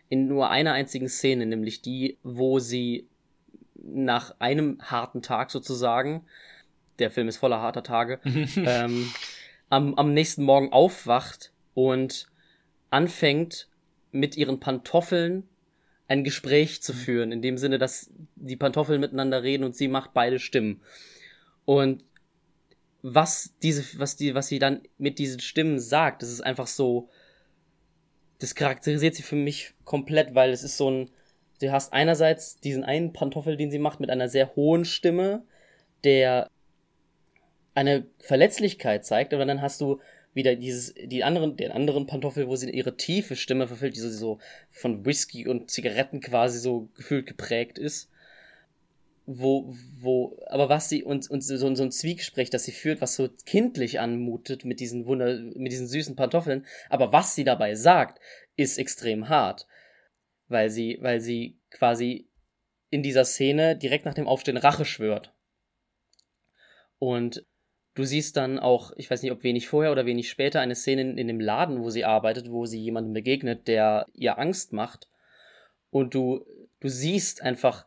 in nur einer einzigen Szene, nämlich die, wo sie nach einem harten Tag sozusagen, der Film ist voller harter Tage, ähm, am, am nächsten Morgen aufwacht und anfängt mit ihren Pantoffeln ein Gespräch zu mhm. führen, in dem Sinne, dass die Pantoffeln miteinander reden und sie macht beide Stimmen. Und was diese, was die, was sie dann mit diesen Stimmen sagt, das ist einfach so, das charakterisiert sie für mich komplett, weil es ist so ein, du hast einerseits diesen einen Pantoffel, den sie macht, mit einer sehr hohen Stimme, der eine Verletzlichkeit zeigt, aber dann hast du wieder dieses, die anderen, den anderen Pantoffel, wo sie ihre tiefe Stimme verfüllt, die so, so von Whisky und Zigaretten quasi so gefühlt geprägt ist. Wo, wo, aber was sie, und, und so, so ein Zwiegespräch, das sie führt, was so kindlich anmutet mit diesen Wunder, mit diesen süßen Pantoffeln, aber was sie dabei sagt, ist extrem hart. Weil sie, weil sie quasi in dieser Szene direkt nach dem Aufstehen Rache schwört. Und Du siehst dann auch, ich weiß nicht, ob wenig vorher oder wenig später, eine Szene in, in dem Laden, wo sie arbeitet, wo sie jemandem begegnet, der ihr Angst macht. Und du, du siehst einfach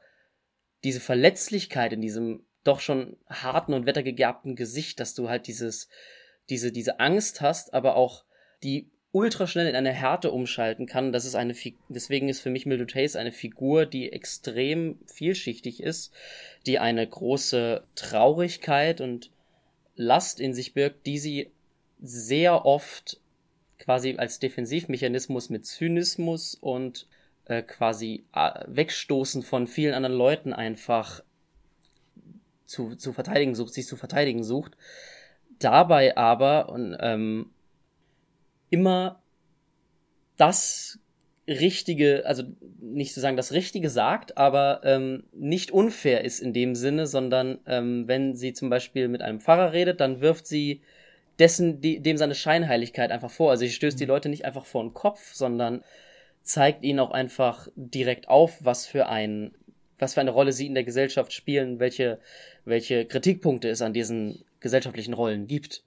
diese Verletzlichkeit in diesem doch schon harten und wettergegerbten Gesicht, dass du halt dieses, diese, diese Angst hast, aber auch die ultra schnell in eine Härte umschalten kann. Das ist eine, deswegen ist für mich Mildred Hayes eine Figur, die extrem vielschichtig ist, die eine große Traurigkeit und Last in sich birgt, die sie sehr oft quasi als Defensivmechanismus mit Zynismus und äh, quasi äh, Wegstoßen von vielen anderen Leuten einfach zu, zu verteidigen sucht, sich zu verteidigen sucht. Dabei aber und, ähm, immer das Richtige, also nicht zu sagen das Richtige sagt, aber ähm, nicht unfair ist in dem Sinne, sondern ähm, wenn sie zum Beispiel mit einem Pfarrer redet, dann wirft sie dessen, die, dem seine Scheinheiligkeit einfach vor. Also sie stößt die mhm. Leute nicht einfach vor den Kopf, sondern zeigt ihnen auch einfach direkt auf, was für ein, was für eine Rolle sie in der Gesellschaft spielen, welche, welche Kritikpunkte es an diesen gesellschaftlichen Rollen gibt.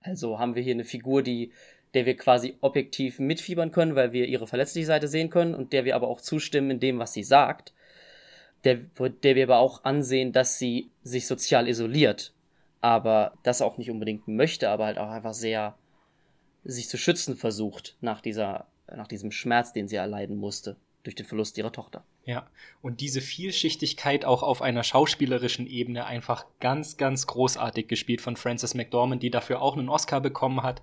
Also haben wir hier eine Figur, die der wir quasi objektiv mitfiebern können, weil wir ihre verletzliche Seite sehen können und der wir aber auch zustimmen in dem, was sie sagt, der, der wir aber auch ansehen, dass sie sich sozial isoliert, aber das auch nicht unbedingt möchte, aber halt auch einfach sehr sich zu schützen versucht nach dieser, nach diesem Schmerz, den sie erleiden musste durch den Verlust ihrer Tochter. Ja, und diese Vielschichtigkeit auch auf einer schauspielerischen Ebene einfach ganz, ganz großartig gespielt von Frances McDormand, die dafür auch einen Oscar bekommen hat.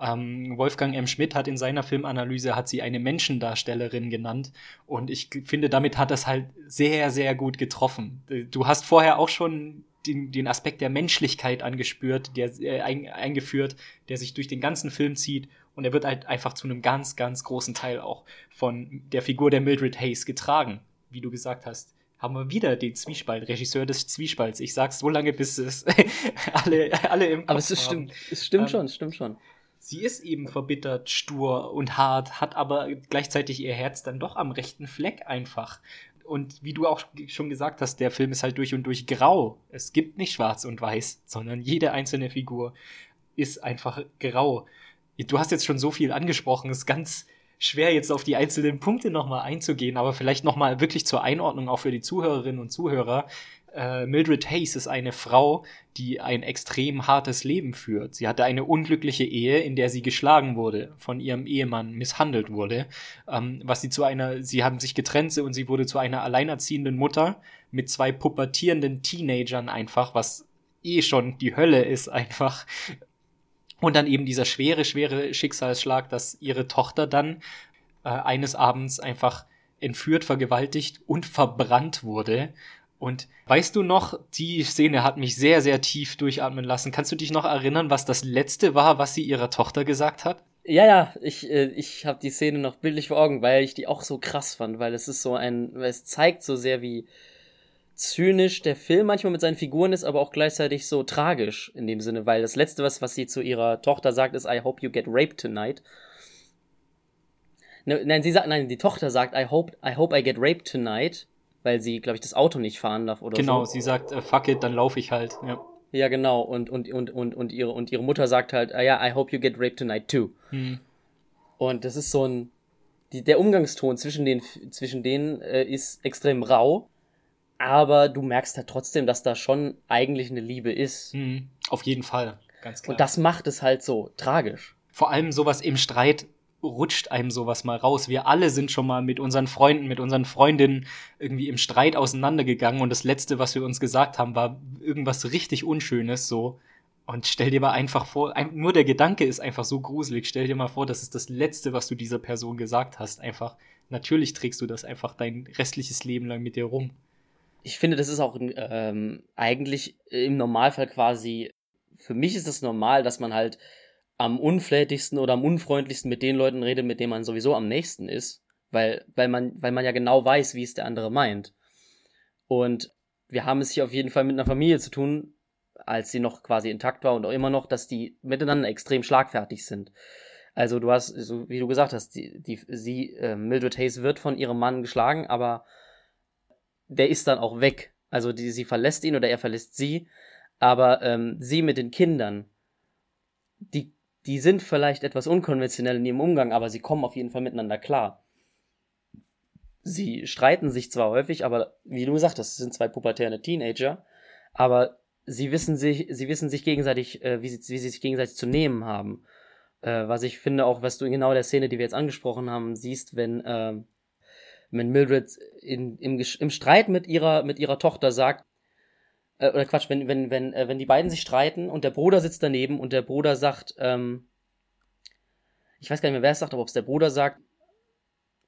Ähm, Wolfgang M. Schmidt hat in seiner Filmanalyse hat sie eine Menschendarstellerin genannt und ich finde, damit hat das halt sehr, sehr gut getroffen. Du hast vorher auch schon den, den Aspekt der Menschlichkeit angespürt, der äh, ein, eingeführt, der sich durch den ganzen Film zieht und er wird halt einfach zu einem ganz, ganz großen Teil auch von der Figur der Mildred Hayes getragen. Wie du gesagt hast, haben wir wieder den Zwiespalt, Regisseur des Zwiespalts. Ich sag's so lange, bis es alle, alle im Kopf Aber es ist, stimmt, es stimmt ähm, schon, es stimmt schon. Sie ist eben verbittert, stur und hart, hat aber gleichzeitig ihr Herz dann doch am rechten Fleck einfach. Und wie du auch schon gesagt hast, der Film ist halt durch und durch grau. Es gibt nicht schwarz und weiß, sondern jede einzelne Figur ist einfach grau du hast jetzt schon so viel angesprochen, ist ganz schwer jetzt auf die einzelnen Punkte nochmal einzugehen, aber vielleicht nochmal wirklich zur Einordnung auch für die Zuhörerinnen und Zuhörer. Äh, Mildred Hayes ist eine Frau, die ein extrem hartes Leben führt. Sie hatte eine unglückliche Ehe, in der sie geschlagen wurde, von ihrem Ehemann misshandelt wurde, ähm, was sie zu einer, sie haben sich getrennt und sie wurde zu einer alleinerziehenden Mutter mit zwei pubertierenden Teenagern einfach, was eh schon die Hölle ist einfach. Und dann eben dieser schwere, schwere Schicksalsschlag, dass ihre Tochter dann äh, eines Abends einfach entführt, vergewaltigt und verbrannt wurde. Und weißt du noch, die Szene hat mich sehr, sehr tief durchatmen lassen. Kannst du dich noch erinnern, was das letzte war, was sie ihrer Tochter gesagt hat? Ja, ja, ich, äh, ich habe die Szene noch bildlich vor Augen, weil ich die auch so krass fand, weil es ist so ein, weil es zeigt so sehr, wie zynisch der Film manchmal mit seinen Figuren ist, aber auch gleichzeitig so tragisch in dem Sinne, weil das letzte, was, was sie zu ihrer Tochter sagt, ist I hope you get raped tonight. Ne, nein, sie sagt, nein, die Tochter sagt I hope, I hope I get raped tonight, weil sie, glaube ich, das Auto nicht fahren darf oder genau, so. Genau, sie sagt äh, fuck it, dann laufe ich halt, ja. Ja, genau. Und, und, und, und, und, ihre, und ihre Mutter sagt halt, ah, ja, I hope you get raped tonight too. Hm. Und das ist so ein. Die, der Umgangston zwischen, den, zwischen denen äh, ist extrem rau, aber du merkst halt trotzdem, dass da schon eigentlich eine Liebe ist. Hm. Auf jeden Fall, ganz klar. Und das macht es halt so tragisch. Vor allem sowas im Streit rutscht einem sowas mal raus. Wir alle sind schon mal mit unseren Freunden, mit unseren Freundinnen irgendwie im Streit auseinandergegangen und das Letzte, was wir uns gesagt haben, war irgendwas richtig Unschönes so. Und stell dir mal einfach vor, nur der Gedanke ist einfach so gruselig. Stell dir mal vor, das ist das Letzte, was du dieser Person gesagt hast. Einfach, natürlich trägst du das einfach dein restliches Leben lang mit dir rum. Ich finde, das ist auch ähm, eigentlich im Normalfall quasi, für mich ist es das normal, dass man halt am unflätigsten oder am unfreundlichsten mit den Leuten redet, mit denen man sowieso am nächsten ist, weil, weil, man, weil man ja genau weiß, wie es der andere meint. Und wir haben es hier auf jeden Fall mit einer Familie zu tun, als sie noch quasi intakt war und auch immer noch, dass die miteinander extrem schlagfertig sind. Also du hast, so wie du gesagt hast, die, die, sie, äh, Mildred Hayes wird von ihrem Mann geschlagen, aber der ist dann auch weg. Also die, sie verlässt ihn oder er verlässt sie, aber ähm, sie mit den Kindern, die die sind vielleicht etwas unkonventionell in ihrem Umgang, aber sie kommen auf jeden Fall miteinander klar. Sie streiten sich zwar häufig, aber wie du gesagt hast, sind zwei pubertäre Teenager, aber sie wissen sich, sie wissen sich gegenseitig, äh, wie, sie, wie sie sich gegenseitig zu nehmen haben. Äh, was ich finde auch, was du in genau der Szene, die wir jetzt angesprochen haben, siehst, wenn, äh, wenn Mildred in, im, im Streit mit ihrer, mit ihrer Tochter sagt, äh, oder Quatsch, wenn, wenn, wenn, äh, wenn die beiden sich streiten und der Bruder sitzt daneben und der Bruder sagt, ähm, ich weiß gar nicht mehr, wer es sagt, aber ob es der Bruder sagt,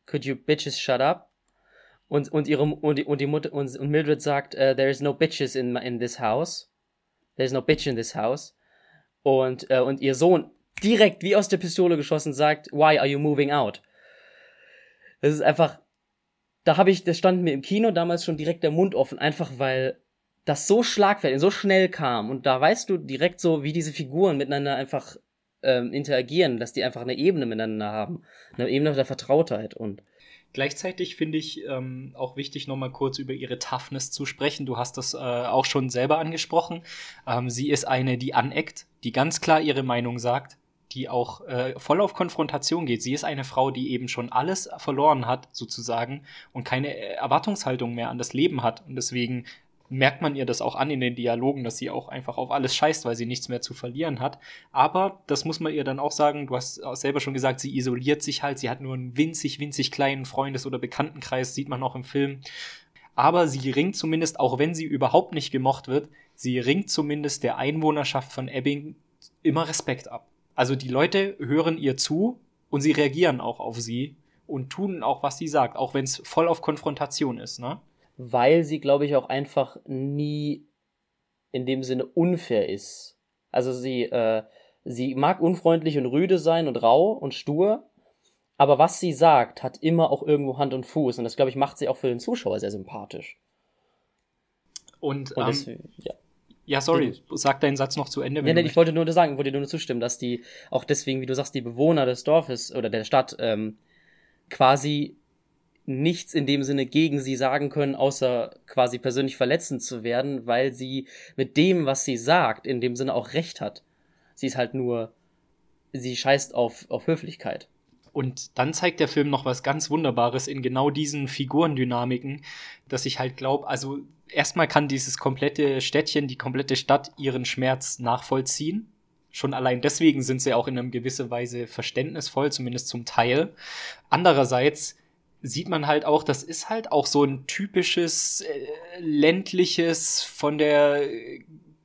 could you bitches shut up? Und, und ihre, und und die Mutter, und, und Mildred sagt, uh, there is no bitches in, in this house. There is no bitch in this house. Und, äh, und ihr Sohn direkt wie aus der Pistole geschossen sagt, why are you moving out? Das ist einfach, da habe ich, das stand mir im Kino damals schon direkt der Mund offen, einfach weil das so schlagfertig, so schnell kam und da weißt du direkt so, wie diese Figuren miteinander einfach ähm, interagieren, dass die einfach eine Ebene miteinander haben, eine Ebene der Vertrautheit und Gleichzeitig finde ich ähm, auch wichtig, nochmal kurz über ihre Toughness zu sprechen. Du hast das äh, auch schon selber angesprochen. Ähm, sie ist eine, die aneckt, die ganz klar ihre Meinung sagt, die auch äh, voll auf Konfrontation geht. Sie ist eine Frau, die eben schon alles verloren hat, sozusagen, und keine äh, Erwartungshaltung mehr an das Leben hat. Und deswegen merkt man ihr das auch an in den Dialogen, dass sie auch einfach auf alles scheißt, weil sie nichts mehr zu verlieren hat. Aber das muss man ihr dann auch sagen, du hast selber schon gesagt, sie isoliert sich halt, sie hat nur einen winzig, winzig kleinen Freundes- oder Bekanntenkreis, sieht man auch im Film. Aber sie ringt zumindest, auch wenn sie überhaupt nicht gemocht wird, sie ringt zumindest der Einwohnerschaft von Ebbing immer Respekt ab. Also die Leute hören ihr zu und sie reagieren auch auf sie und tun auch, was sie sagt, auch wenn es voll auf Konfrontation ist, ne? weil sie, glaube ich, auch einfach nie in dem Sinne unfair ist. Also sie, äh, sie mag unfreundlich und rüde sein und rau und stur, aber was sie sagt, hat immer auch irgendwo Hand und Fuß und das, glaube ich, macht sie auch für den Zuschauer sehr sympathisch. Und, und ähm, ja. Ja, sorry, sag deinen Satz noch zu Ende. Ja, nee, ich wollte nur sagen, wollte nur zustimmen, dass die auch deswegen, wie du sagst, die Bewohner des Dorfes oder der Stadt ähm, quasi nichts in dem Sinne gegen sie sagen können, außer quasi persönlich verletzend zu werden, weil sie mit dem, was sie sagt, in dem Sinne auch recht hat. Sie ist halt nur, sie scheißt auf, auf Höflichkeit. Und dann zeigt der Film noch was ganz Wunderbares in genau diesen Figurendynamiken, dass ich halt glaube, also erstmal kann dieses komplette Städtchen, die komplette Stadt ihren Schmerz nachvollziehen. Schon allein deswegen sind sie auch in einer gewissen Weise verständnisvoll, zumindest zum Teil. Andererseits sieht man halt auch, das ist halt auch so ein typisches äh, ländliches, von der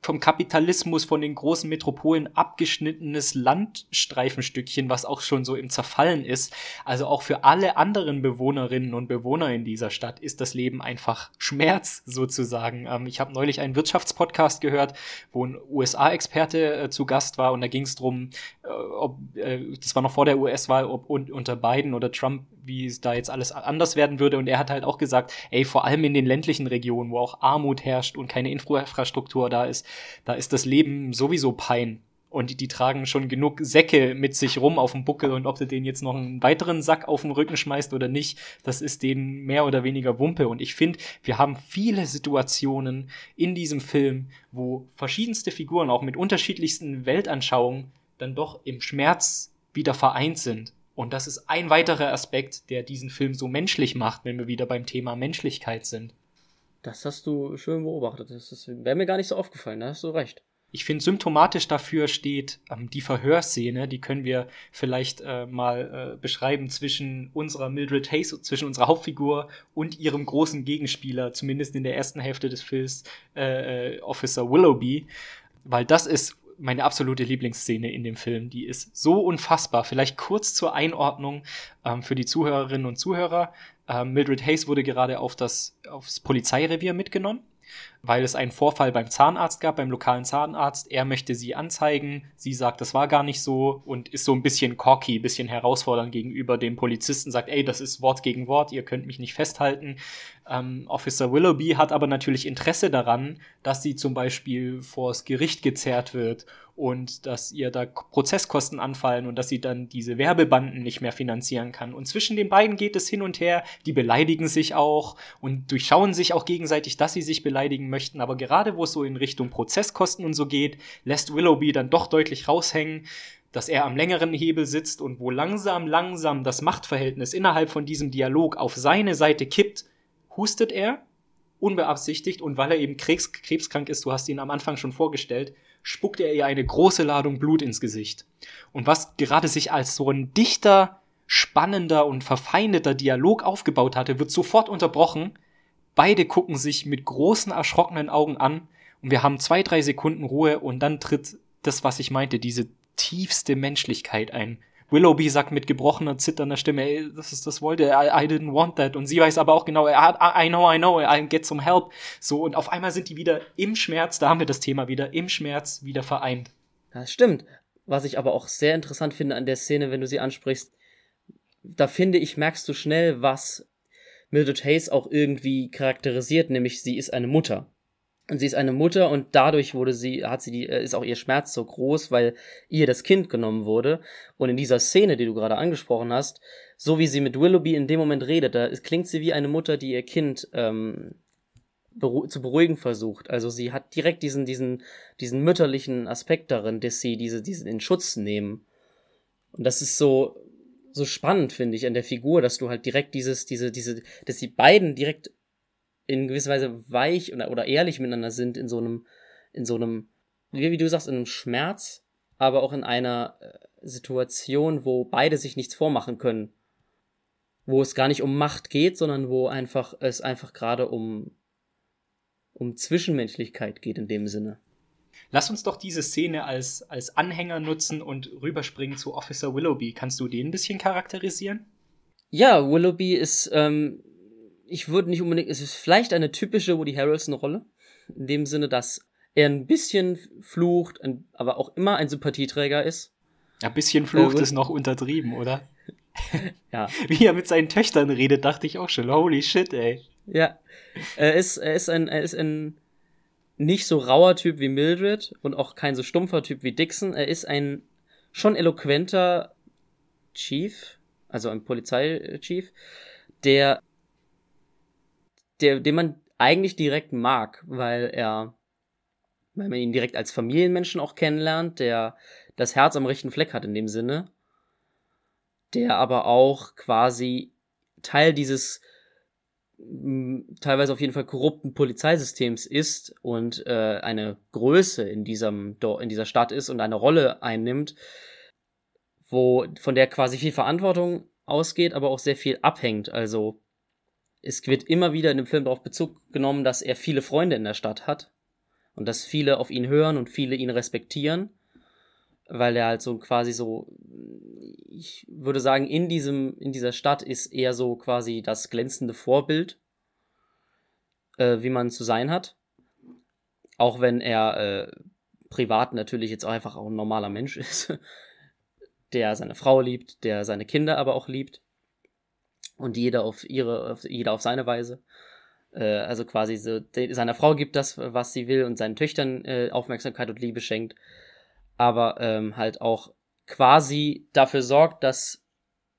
vom Kapitalismus, von den großen Metropolen abgeschnittenes Landstreifenstückchen, was auch schon so im Zerfallen ist. Also auch für alle anderen Bewohnerinnen und Bewohner in dieser Stadt ist das Leben einfach Schmerz sozusagen. Ähm, ich habe neulich einen Wirtschaftspodcast gehört, wo ein USA-Experte äh, zu Gast war und da ging es darum, äh, ob, äh, das war noch vor der US-Wahl, ob un unter Biden oder Trump, wie es da jetzt alles anders werden würde. Und er hat halt auch gesagt, ey, vor allem in den ländlichen Regionen, wo auch Armut herrscht und keine Infrastruktur da ist, da ist das Leben sowieso Pein. Und die, die tragen schon genug Säcke mit sich rum auf dem Buckel und ob du denen jetzt noch einen weiteren Sack auf den Rücken schmeißt oder nicht, das ist denen mehr oder weniger Wumpe. Und ich finde, wir haben viele Situationen in diesem Film, wo verschiedenste Figuren auch mit unterschiedlichsten Weltanschauungen dann doch im Schmerz wieder vereint sind. Und das ist ein weiterer Aspekt, der diesen Film so menschlich macht, wenn wir wieder beim Thema Menschlichkeit sind. Das hast du schön beobachtet. Das wäre mir gar nicht so aufgefallen, da hast du recht. Ich finde, symptomatisch dafür steht ähm, die Verhörszene, die können wir vielleicht äh, mal äh, beschreiben zwischen unserer Mildred Hayes, zwischen unserer Hauptfigur und ihrem großen Gegenspieler, zumindest in der ersten Hälfte des Films, äh, äh Officer Willoughby. Weil das ist meine absolute Lieblingsszene in dem Film. Die ist so unfassbar. Vielleicht kurz zur Einordnung ähm, für die Zuhörerinnen und Zuhörer. Ähm, Mildred Hayes wurde gerade auf das, aufs Polizeirevier mitgenommen weil es einen Vorfall beim Zahnarzt gab, beim lokalen Zahnarzt. Er möchte sie anzeigen. Sie sagt, das war gar nicht so und ist so ein bisschen cocky, bisschen herausfordernd gegenüber dem Polizisten, sagt, ey, das ist Wort gegen Wort, ihr könnt mich nicht festhalten. Ähm, Officer Willoughby hat aber natürlich Interesse daran, dass sie zum Beispiel vors Gericht gezerrt wird und dass ihr da Prozesskosten anfallen und dass sie dann diese Werbebanden nicht mehr finanzieren kann. Und zwischen den beiden geht es hin und her, die beleidigen sich auch und durchschauen sich auch gegenseitig, dass sie sich beleidigen möchten. Aber gerade wo es so in Richtung Prozesskosten und so geht, lässt Willoughby dann doch deutlich raushängen, dass er am längeren Hebel sitzt und wo langsam, langsam das Machtverhältnis innerhalb von diesem Dialog auf seine Seite kippt, hustet er unbeabsichtigt und weil er eben krebs, krebskrank ist, du hast ihn am Anfang schon vorgestellt, spuckt er ihr eine große Ladung Blut ins Gesicht. Und was gerade sich als so ein dichter, spannender und verfeindeter Dialog aufgebaut hatte, wird sofort unterbrochen. Beide gucken sich mit großen, erschrockenen Augen an und wir haben zwei, drei Sekunden Ruhe und dann tritt das, was ich meinte, diese tiefste Menschlichkeit ein. Willoughby sagt mit gebrochener, zitternder Stimme, ey, das ist das wollte, I, I didn't want that. Und sie weiß aber auch genau, I, I know, I know, I get some help. So, und auf einmal sind die wieder im Schmerz, da haben wir das Thema wieder, im Schmerz wieder vereint. Das stimmt. Was ich aber auch sehr interessant finde an der Szene, wenn du sie ansprichst, da finde ich, merkst du schnell, was Mildred Hayes auch irgendwie charakterisiert, nämlich sie ist eine Mutter. Und sie ist eine Mutter und dadurch wurde sie, hat sie die, äh, ist auch ihr Schmerz so groß, weil ihr das Kind genommen wurde. Und in dieser Szene, die du gerade angesprochen hast, so wie sie mit Willoughby in dem Moment redet, da klingt sie wie eine Mutter, die ihr Kind ähm, beru zu beruhigen versucht. Also sie hat direkt diesen, diesen, diesen mütterlichen Aspekt darin, dass sie diese, diesen in Schutz nehmen. Und das ist so, so spannend, finde ich, an der Figur, dass du halt direkt dieses, diese, diese, dass die beiden direkt in gewisser Weise weich oder, oder ehrlich miteinander sind in so einem, in so einem, wie, wie du sagst, in einem Schmerz, aber auch in einer äh, Situation, wo beide sich nichts vormachen können. Wo es gar nicht um Macht geht, sondern wo einfach es einfach gerade um, um Zwischenmenschlichkeit geht in dem Sinne. Lass uns doch diese Szene als, als Anhänger nutzen und rüberspringen zu Officer Willoughby. Kannst du den ein bisschen charakterisieren? Ja, Willoughby ist ähm, ich würde nicht unbedingt, es ist vielleicht eine typische Woody Harrelson-Rolle. In dem Sinne, dass er ein bisschen flucht, ein, aber auch immer ein Sympathieträger ist. Ein bisschen flucht äh, ist noch untertrieben, oder? ja. Wie er mit seinen Töchtern redet, dachte ich auch schon, holy shit, ey. Ja. Er ist, er ist ein, er ist ein nicht so rauer Typ wie Mildred und auch kein so stumpfer Typ wie Dixon. Er ist ein schon eloquenter Chief, also ein Polizeichief, der der, den man eigentlich direkt mag, weil er, weil man ihn direkt als Familienmenschen auch kennenlernt, der das Herz am rechten Fleck hat in dem Sinne, der aber auch quasi Teil dieses teilweise auf jeden Fall korrupten Polizeisystems ist und äh, eine Größe in diesem in dieser Stadt ist und eine Rolle einnimmt, wo von der quasi viel Verantwortung ausgeht, aber auch sehr viel abhängt. Also es wird immer wieder in dem Film darauf Bezug genommen, dass er viele Freunde in der Stadt hat Und dass viele auf ihn hören und viele ihn respektieren, weil er halt so quasi so, ich würde sagen, in diesem, in dieser Stadt ist er so quasi das glänzende Vorbild, äh, wie man zu sein hat. Auch wenn er äh, privat natürlich jetzt auch einfach auch ein normaler Mensch ist, der seine Frau liebt, der seine Kinder aber auch liebt. Und jeder auf ihre, auf, jeder auf seine Weise. Äh, also quasi so, seiner Frau gibt das, was sie will und seinen Töchtern äh, Aufmerksamkeit und Liebe schenkt. Aber ähm, halt auch quasi dafür sorgt, dass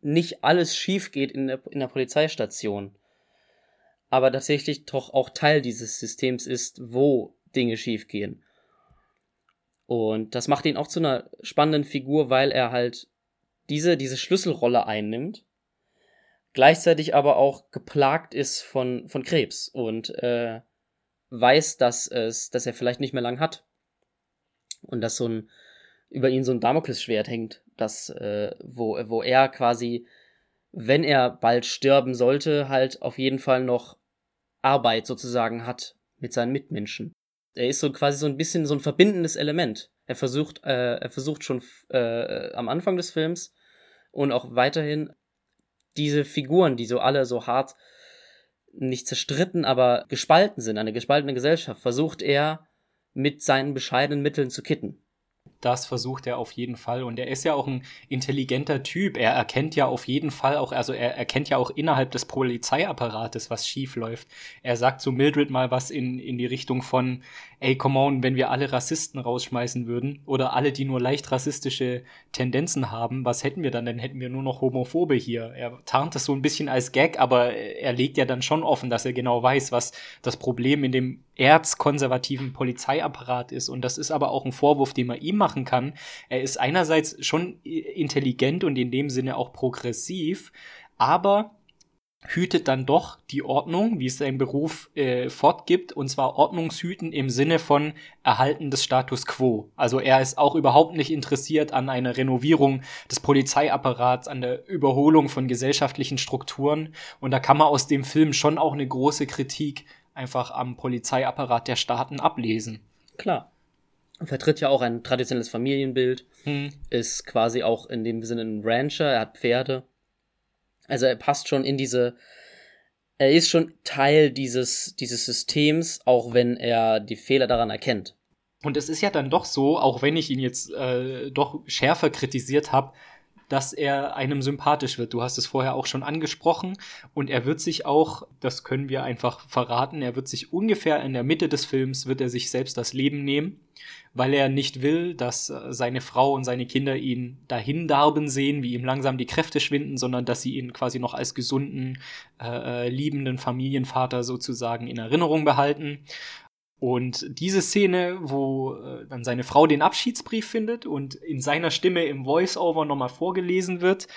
nicht alles schief geht in der, in der Polizeistation. Aber tatsächlich doch auch Teil dieses Systems ist, wo Dinge schief gehen. Und das macht ihn auch zu einer spannenden Figur, weil er halt diese, diese Schlüsselrolle einnimmt, gleichzeitig aber auch geplagt ist von, von Krebs und äh, weiß, dass, es, dass er vielleicht nicht mehr lang hat. Und dass so ein, über ihn so ein Damoklesschwert hängt, das, äh, wo, wo er quasi, wenn er bald sterben sollte, halt auf jeden Fall noch Arbeit sozusagen hat mit seinen Mitmenschen er ist so quasi so ein bisschen so ein verbindendes Element. Er versucht, äh, er versucht schon äh, am Anfang des Films und auch weiterhin diese Figuren, die so alle so hart nicht zerstritten, aber gespalten sind, eine gespaltene Gesellschaft, versucht er mit seinen bescheidenen Mitteln zu kitten das versucht er auf jeden Fall. Und er ist ja auch ein intelligenter Typ. Er erkennt ja auf jeden Fall auch, also er erkennt ja auch innerhalb des Polizeiapparates, was schief läuft. Er sagt zu Mildred mal was in, in die Richtung von, ey, come on, wenn wir alle Rassisten rausschmeißen würden oder alle, die nur leicht rassistische Tendenzen haben, was hätten wir dann? Dann hätten wir nur noch Homophobe hier. Er tarnt das so ein bisschen als Gag, aber er legt ja dann schon offen, dass er genau weiß, was das Problem in dem erzkonservativen Polizeiapparat ist. Und das ist aber auch ein Vorwurf, den man ihm machen kann. Er ist einerseits schon intelligent und in dem Sinne auch progressiv, aber hütet dann doch die Ordnung, wie es sein Beruf äh, fortgibt, und zwar Ordnungshüten im Sinne von Erhalten des Status quo. Also er ist auch überhaupt nicht interessiert an einer Renovierung des Polizeiapparats, an der Überholung von gesellschaftlichen Strukturen. Und da kann man aus dem Film schon auch eine große Kritik einfach am Polizeiapparat der Staaten ablesen. Klar. Er vertritt ja auch ein traditionelles Familienbild, hm. ist quasi auch in dem Sinne ein Rancher, er hat Pferde. Also er passt schon in diese, er ist schon Teil dieses, dieses Systems, auch wenn er die Fehler daran erkennt. Und es ist ja dann doch so, auch wenn ich ihn jetzt äh, doch schärfer kritisiert habe, dass er einem sympathisch wird. Du hast es vorher auch schon angesprochen und er wird sich auch, das können wir einfach verraten, er wird sich ungefähr in der Mitte des Films, wird er sich selbst das Leben nehmen, weil er nicht will, dass äh, seine Frau und seine Kinder ihn dahin darben sehen, wie ihm langsam die Kräfte schwinden, sondern dass sie ihn quasi noch als gesunden, äh, äh liebenden Familienvater sozusagen in Erinnerung behalten. Und diese Szene, wo äh, dann seine Frau den Abschiedsbrief findet und in seiner Stimme im Voice-Over nochmal vorgelesen wird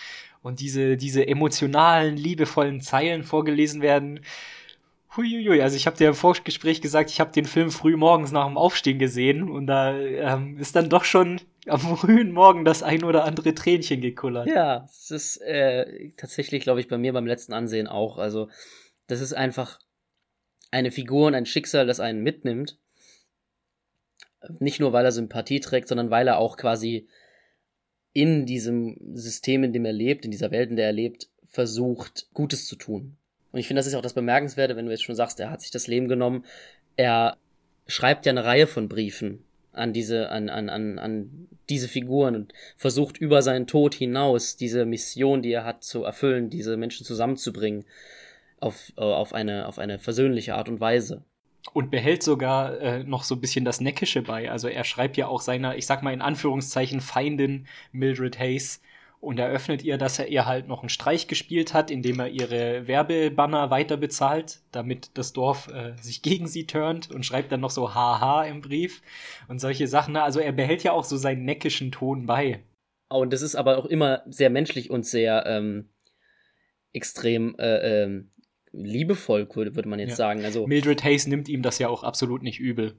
und diese, diese emotionalen, liebevollen Zeilen vorgelesen werden. Huiuiui, also ich habe dir im Vorgespräch gesagt, ich habe den Film früh morgens nach dem Aufstehen gesehen und da ähm, ist dann doch schon am frühen Morgen das ein oder andere Tränchen gekullert. Ja, es ist äh, tatsächlich, glaube ich, bei mir beim letzten Ansehen auch. Also das ist einfach eine Figur und ein Schicksal, das einen mitnimmt. Nicht nur, weil er Sympathie trägt, sondern weil er auch quasi in diesem System, in dem er lebt, in dieser Welt, in der er lebt, versucht, Gutes zu tun. Und ich finde, das ist auch das Bemerkenswerte, wenn du jetzt schon sagst, er hat sich das Leben genommen. Er schreibt ja eine Reihe von Briefen an diese, an, an, an, an diese Figuren und versucht über seinen Tod hinaus diese Mission, die er hat, zu erfüllen, diese Menschen zusammenzubringen auf, äh, auf, eine, auf eine versöhnliche Art und Weise. Und behält sogar äh, noch so ein bisschen das Neckische bei. Also er schreibt ja auch seiner, ich sag mal in Anführungszeichen, Feindin Mildred Hayes und eröffnet ihr, dass er ihr halt noch einen Streich gespielt hat, indem er ihre Werbebanner weiter bezahlt, damit das Dorf äh, sich gegen sie turnt und schreibt dann noch so haha im Brief und solche Sachen. Also er behält ja auch so seinen neckischen Ton bei. Und das ist aber auch immer sehr menschlich und sehr ähm, extrem äh, ähm, liebevoll, würde, würde man jetzt ja. sagen. Also, Mildred Hayes nimmt ihm das ja auch absolut nicht übel.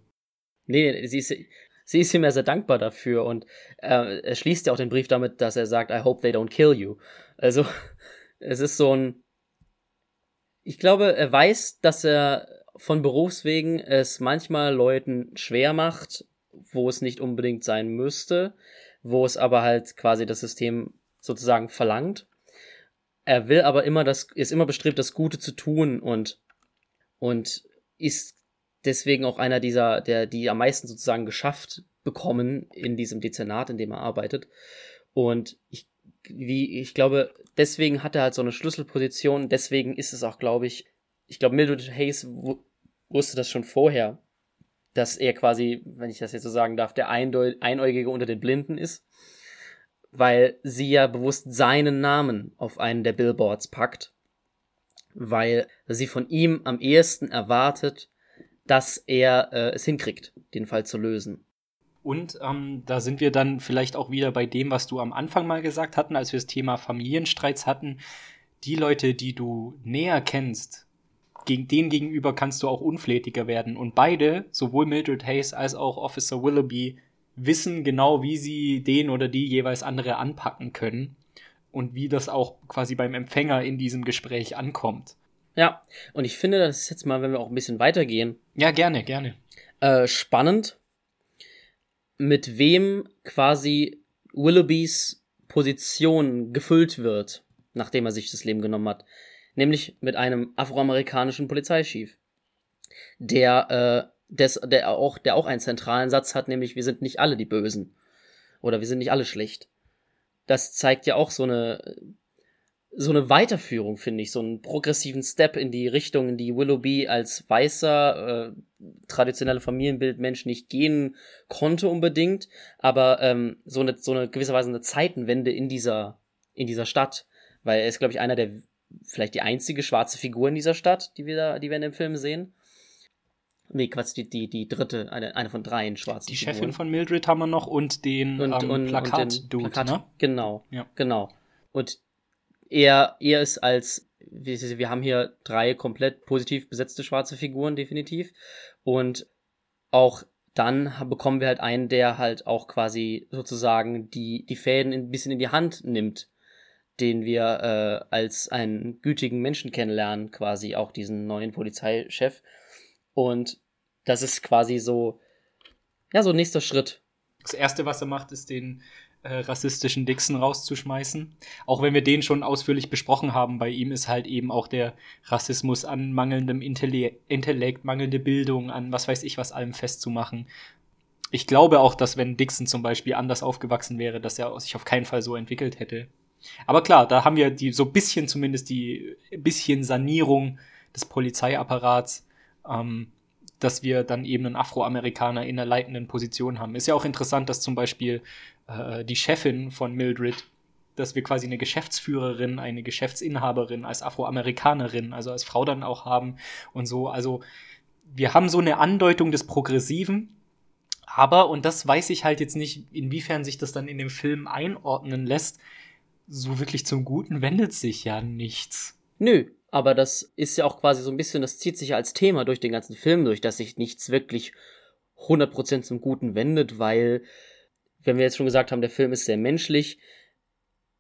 Nee, sie ist, sie ist ihm ja sehr dankbar dafür und äh, er schließt ja auch den Brief damit, dass er sagt, I hope they don't kill you. Also, es ist so ein. Ich glaube, er weiß, dass er von Berufswegen es manchmal Leuten schwer macht, wo es nicht unbedingt sein müsste, wo es aber halt quasi das System sozusagen verlangt. Er will aber immer das, ist immer bestrebt, das Gute zu tun und, und ist deswegen auch einer dieser, der, die am meisten sozusagen geschafft bekommen in diesem Dezernat, in dem er arbeitet. Und ich, wie, ich glaube, deswegen hat er halt so eine Schlüsselposition, deswegen ist es auch, glaube ich, ich glaube, Mildred Hayes wusste das schon vorher, dass er quasi, wenn ich das jetzt so sagen darf, der Einäugige unter den Blinden ist, weil sie ja bewusst seinen Namen auf einen der Billboards packt, weil sie von ihm am ehesten erwartet, dass er äh, es hinkriegt, den Fall zu lösen. Und ähm, da sind wir dann vielleicht auch wieder bei dem, was du am Anfang mal gesagt hatten, als wir das Thema Familienstreits hatten. Die Leute, die du näher kennst, gegen denen gegenüber kannst du auch unflätiger werden. Und beide, sowohl Mildred Hayes als auch Officer Willoughby, wissen genau, wie sie den oder die jeweils andere anpacken können und wie das auch quasi beim Empfänger in diesem Gespräch ankommt. Ja, und ich finde, das ist jetzt mal, wenn wir auch ein bisschen weitergehen. Ja, gerne, gerne. Äh, spannend, mit wem quasi Willoughbys Position gefüllt wird, nachdem er sich das Leben genommen hat nämlich mit einem afroamerikanischen Polizeichef, der, äh, des, der, auch, der auch einen zentralen Satz hat, nämlich wir sind nicht alle die Bösen oder wir sind nicht alle schlecht. Das zeigt ja auch so eine so eine Weiterführung, finde ich, so einen progressiven Step in die Richtung, in die Willoughby als weißer, äh, traditionelle Familienbildmensch nicht gehen konnte unbedingt, aber ähm, so eine so eine gewisserweise eine Zeitenwende in dieser in dieser Stadt, weil er ist glaube ich einer der vielleicht die einzige schwarze Figur in dieser Stadt, die wir da, die wir in dem Film sehen. Nee, Quatsch, die, die, die dritte, eine, eine von dreien schwarzen Die Chefin Figuren. von Mildred haben wir noch und den und, ähm, Plakat-Dude, Plakat, ne? Genau, ja. genau. Und er, er ist als, wir, wir haben hier drei komplett positiv besetzte schwarze Figuren, definitiv. Und auch dann bekommen wir halt einen, der halt auch quasi sozusagen die, die Fäden ein bisschen in die Hand nimmt den wir äh, als einen gütigen Menschen kennenlernen, quasi auch diesen neuen Polizeichef. Und das ist quasi so, ja, so nächster Schritt. Das erste, was er macht, ist den äh, rassistischen Dixon rauszuschmeißen. Auch wenn wir den schon ausführlich besprochen haben, bei ihm ist halt eben auch der Rassismus an mangelndem Intelle Intellekt, mangelnde Bildung, an was weiß ich was allem festzumachen. Ich glaube auch, dass wenn Dixon zum Beispiel anders aufgewachsen wäre, dass er sich auf keinen Fall so entwickelt hätte. Aber klar, da haben wir die so bisschen zumindest die bisschen Sanierung des Polizeiapparats, ähm, dass wir dann eben einen Afroamerikaner in der leitenden Position haben. Ist ja auch interessant, dass zum Beispiel äh, die Chefin von Mildred, dass wir quasi eine Geschäftsführerin, eine Geschäftsinhaberin als Afroamerikanerin, also als Frau dann auch haben und so. Also wir haben so eine Andeutung des Progressiven, aber, und das weiß ich halt jetzt nicht, inwiefern sich das dann in dem Film einordnen lässt, so wirklich zum Guten wendet sich ja nichts. Nö, aber das ist ja auch quasi so ein bisschen, das zieht sich ja als Thema durch den ganzen Film durch, dass sich nichts wirklich 100% zum Guten wendet, weil, wenn wir jetzt schon gesagt haben, der Film ist sehr menschlich,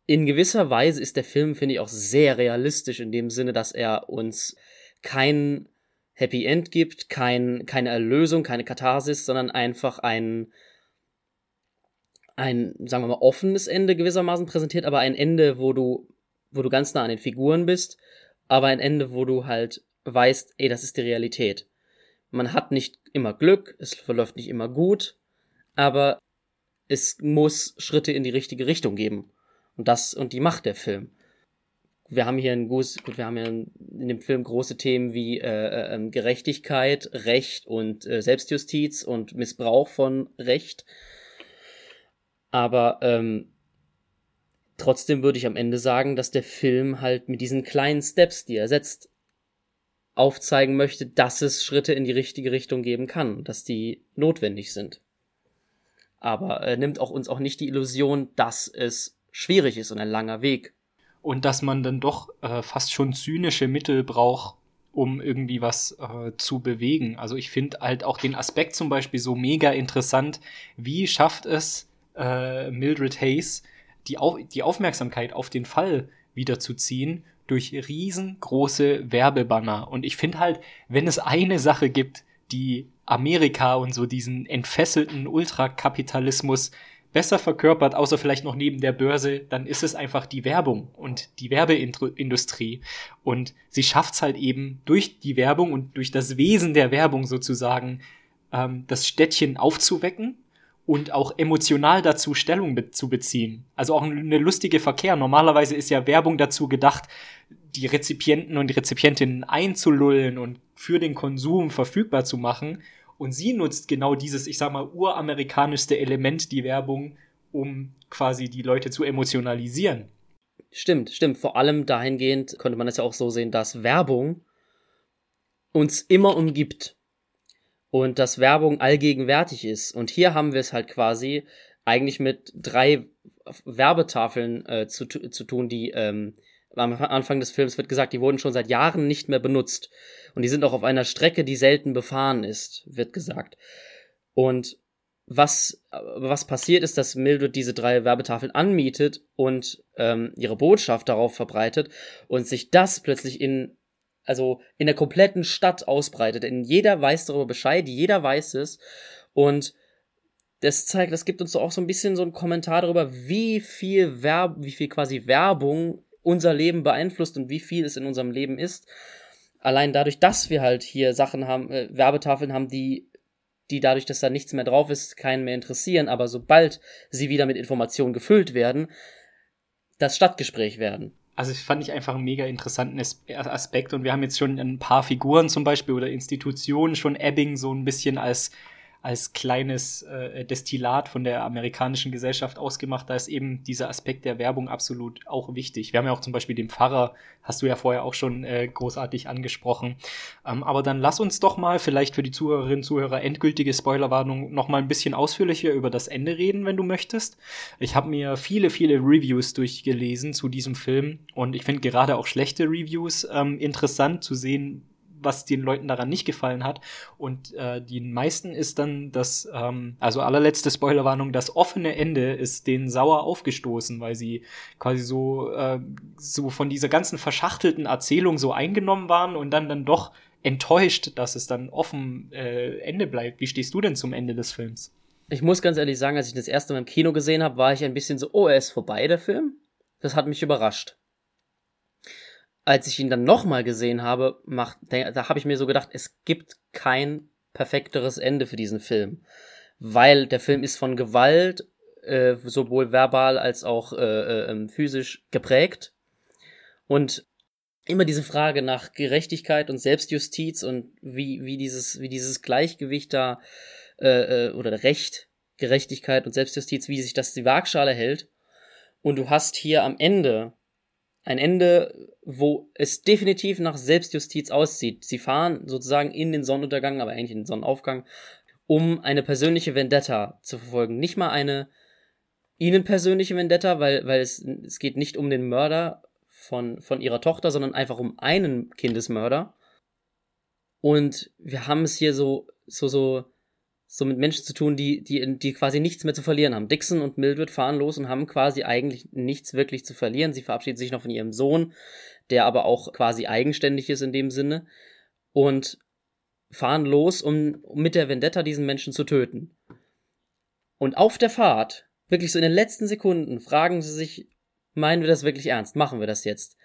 in gewisser Weise ist der Film, finde ich, auch sehr realistisch in dem Sinne, dass er uns kein Happy End gibt, kein, keine Erlösung, keine Katharsis, sondern einfach ein, ein, sagen wir mal, offenes Ende gewissermaßen präsentiert, aber ein Ende, wo du, wo du ganz nah an den Figuren bist, aber ein Ende, wo du halt weißt, ey, das ist die Realität. Man hat nicht immer Glück, es verläuft nicht immer gut, aber es muss Schritte in die richtige Richtung geben. Und das, und die macht der Film. Wir haben hier ein gut, wir haben hier in dem Film große Themen wie äh, äh, ähm, Gerechtigkeit, Recht und äh, Selbstjustiz und Missbrauch von Recht. Aber ähm, trotzdem würde ich am Ende sagen, dass der Film halt mit diesen kleinen Steps, die er setzt, aufzeigen möchte, dass es Schritte in die richtige Richtung geben kann, dass die notwendig sind. Aber er nimmt auch uns auch nicht die Illusion, dass es schwierig ist und ein langer Weg. Und dass man dann doch äh, fast schon zynische Mittel braucht, um irgendwie was äh, zu bewegen. Also ich finde halt auch den Aspekt zum Beispiel so mega interessant. Wie schafft es äh, Mildred Hayes, die, Au die Aufmerksamkeit auf den Fall wiederzuziehen durch riesengroße Werbebanner. Und ich finde halt, wenn es eine Sache gibt, die Amerika und so diesen entfesselten Ultrakapitalismus besser verkörpert, außer vielleicht noch neben der Börse, dann ist es einfach die Werbung und die Werbeindustrie. Und sie schafft es halt eben durch die Werbung und durch das Wesen der Werbung sozusagen, ähm, das Städtchen aufzuwecken und auch emotional dazu Stellung be zu beziehen. Also auch eine lustige Verkehr. Normalerweise ist ja Werbung dazu gedacht, die Rezipienten und die Rezipientinnen einzulullen und für den Konsum verfügbar zu machen. Und sie nutzt genau dieses, ich sag mal, uramerikanischste Element, die Werbung, um quasi die Leute zu emotionalisieren. Stimmt, stimmt. Vor allem dahingehend könnte man es ja auch so sehen, dass Werbung uns immer umgibt und dass Werbung allgegenwärtig ist. Und hier haben wir es halt quasi eigentlich mit drei Werbetafeln äh, zu, zu tun, die ähm, am Anfang des Films wird gesagt, die wurden schon seit Jahren nicht mehr benutzt. Und die sind auch auf einer Strecke, die selten befahren ist, wird gesagt. Und was, was passiert ist, dass Mildred diese drei Werbetafeln anmietet und ähm, ihre Botschaft darauf verbreitet und sich das plötzlich in, also in der kompletten Stadt ausbreitet. Denn jeder weiß darüber Bescheid, jeder weiß es. Und das zeigt, das gibt uns auch so ein bisschen so einen Kommentar darüber, wie viel Werb, wie viel quasi Werbung unser Leben beeinflusst und wie viel es in unserem Leben ist. Allein dadurch, dass wir halt hier Sachen haben, äh, Werbetafeln haben, die, die dadurch, dass da nichts mehr drauf ist, keinen mehr interessieren, aber sobald sie wieder mit Informationen gefüllt werden, das Stadtgespräch werden. Also ich fand ich einfach einen mega interessanten Aspekt. Und wir haben jetzt schon ein paar Figuren zum Beispiel oder Institutionen schon Ebbing so ein bisschen als als kleines äh, Destillat von der amerikanischen Gesellschaft ausgemacht. Da ist eben dieser Aspekt der Werbung absolut auch wichtig. Wir haben ja auch zum Beispiel den Pfarrer, hast du ja vorher auch schon äh, großartig angesprochen. Ähm, aber dann lass uns doch mal vielleicht für die Zuhörerinnen und Zuhörer endgültige Spoilerwarnung noch mal ein bisschen ausführlicher über das Ende reden, wenn du möchtest. Ich habe mir viele, viele Reviews durchgelesen zu diesem Film und ich finde gerade auch schlechte Reviews ähm, interessant zu sehen, was den Leuten daran nicht gefallen hat. Und äh, die meisten ist dann das, ähm, also allerletzte Spoilerwarnung, das offene Ende ist denen sauer aufgestoßen, weil sie quasi so, äh, so von dieser ganzen verschachtelten Erzählung so eingenommen waren und dann dann doch enttäuscht, dass es dann offen äh, Ende bleibt. Wie stehst du denn zum Ende des Films? Ich muss ganz ehrlich sagen, als ich das erste Mal im Kino gesehen habe, war ich ein bisschen so, oh, er ist vorbei, der Film. Das hat mich überrascht als ich ihn dann nochmal gesehen habe, macht, da habe ich mir so gedacht, es gibt kein perfekteres Ende für diesen Film. Weil der Film ist von Gewalt, äh, sowohl verbal als auch äh, äh, ähm, physisch geprägt. Und immer diese Frage nach Gerechtigkeit und Selbstjustiz und wie, wie, dieses, wie dieses Gleichgewicht da, äh, äh, oder Recht, Gerechtigkeit und Selbstjustiz, wie sich das die Waagschale hält. Und du hast hier am Ende ein Ende, wo es definitiv nach Selbstjustiz aussieht. Sie fahren sozusagen in den Sonnenuntergang, aber eigentlich in den Sonnenaufgang, um eine persönliche Vendetta zu verfolgen. Nicht mal eine ihnen persönliche Vendetta, weil, weil es, es geht nicht um den Mörder von, von ihrer Tochter, sondern einfach um einen Kindesmörder. Und wir haben es hier so, so, so so mit Menschen zu tun, die, die, die quasi nichts mehr zu verlieren haben. Dixon und Mildred fahren los und haben quasi eigentlich nichts wirklich zu verlieren. Sie verabschieden sich noch von ihrem Sohn, der aber auch quasi eigenständig ist in dem Sinne. Und fahren los, um, um mit der Vendetta diesen Menschen zu töten. Und auf der Fahrt, wirklich so in den letzten Sekunden, fragen sie sich, meinen wir das wirklich ernst? Machen wir das jetzt?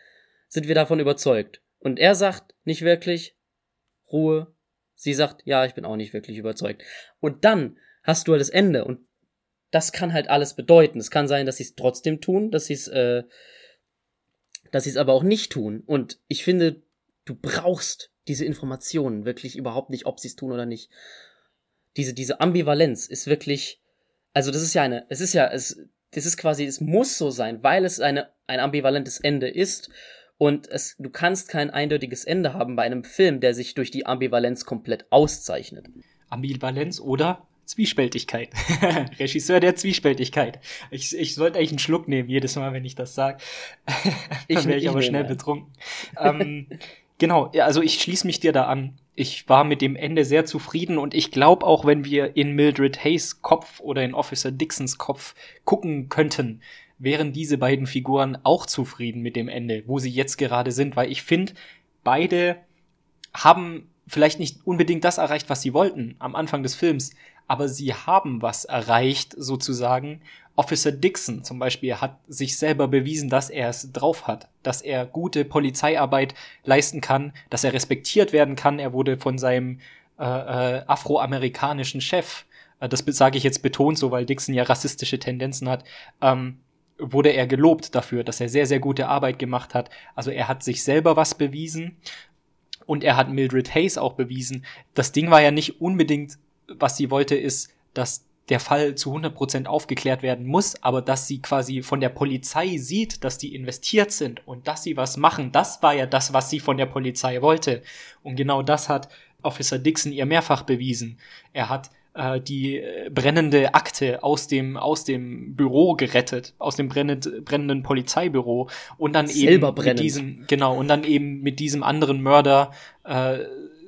Sind wir davon überzeugt? Und er sagt nicht wirklich, Ruhe, Sie sagt, ja, ich bin auch nicht wirklich überzeugt. Und dann hast du halt das Ende und das kann halt alles bedeuten. Es kann sein, dass sie es trotzdem tun, dass sie es, äh, dass sie es aber auch nicht tun. Und ich finde, du brauchst diese Informationen wirklich überhaupt nicht, ob sie es tun oder nicht. Diese, diese Ambivalenz ist wirklich, also das ist ja eine, es ist ja, es, das ist quasi, es muss so sein, weil es eine, ein ambivalentes Ende ist und es, du kannst kein eindeutiges Ende haben bei einem Film, der sich durch die Ambivalenz komplett auszeichnet. Ambivalenz oder Zwiespältigkeit. Regisseur der Zwiespältigkeit. Ich, ich sollte eigentlich einen Schluck nehmen, jedes Mal, wenn ich das sage. Dann wäre ich, ich aber schnell betrunken. ähm, genau, also ich schließe mich dir da an. Ich war mit dem Ende sehr zufrieden und ich glaube auch, wenn wir in Mildred Hayes Kopf oder in Officer Dixons Kopf gucken könnten, wären diese beiden Figuren auch zufrieden mit dem Ende, wo sie jetzt gerade sind, weil ich finde, beide haben vielleicht nicht unbedingt das erreicht, was sie wollten am Anfang des Films, aber sie haben was erreicht, sozusagen. Officer Dixon zum Beispiel hat sich selber bewiesen, dass er es drauf hat, dass er gute Polizeiarbeit leisten kann, dass er respektiert werden kann. Er wurde von seinem äh, äh, afroamerikanischen Chef, äh, das sage ich jetzt betont so, weil Dixon ja rassistische Tendenzen hat, ähm, wurde er gelobt dafür, dass er sehr, sehr gute Arbeit gemacht hat. Also er hat sich selber was bewiesen und er hat Mildred Hayes auch bewiesen. Das Ding war ja nicht unbedingt, was sie wollte, ist, dass der Fall zu 100% aufgeklärt werden muss, aber dass sie quasi von der Polizei sieht, dass die investiert sind und dass sie was machen, das war ja das, was sie von der Polizei wollte. Und genau das hat Officer Dixon ihr mehrfach bewiesen. Er hat äh, die äh, brennende Akte aus dem, aus dem Büro gerettet, aus dem brennend, brennenden Polizeibüro und dann Selber eben brennend. mit diesem, genau, und dann eben mit diesem anderen Mörder äh,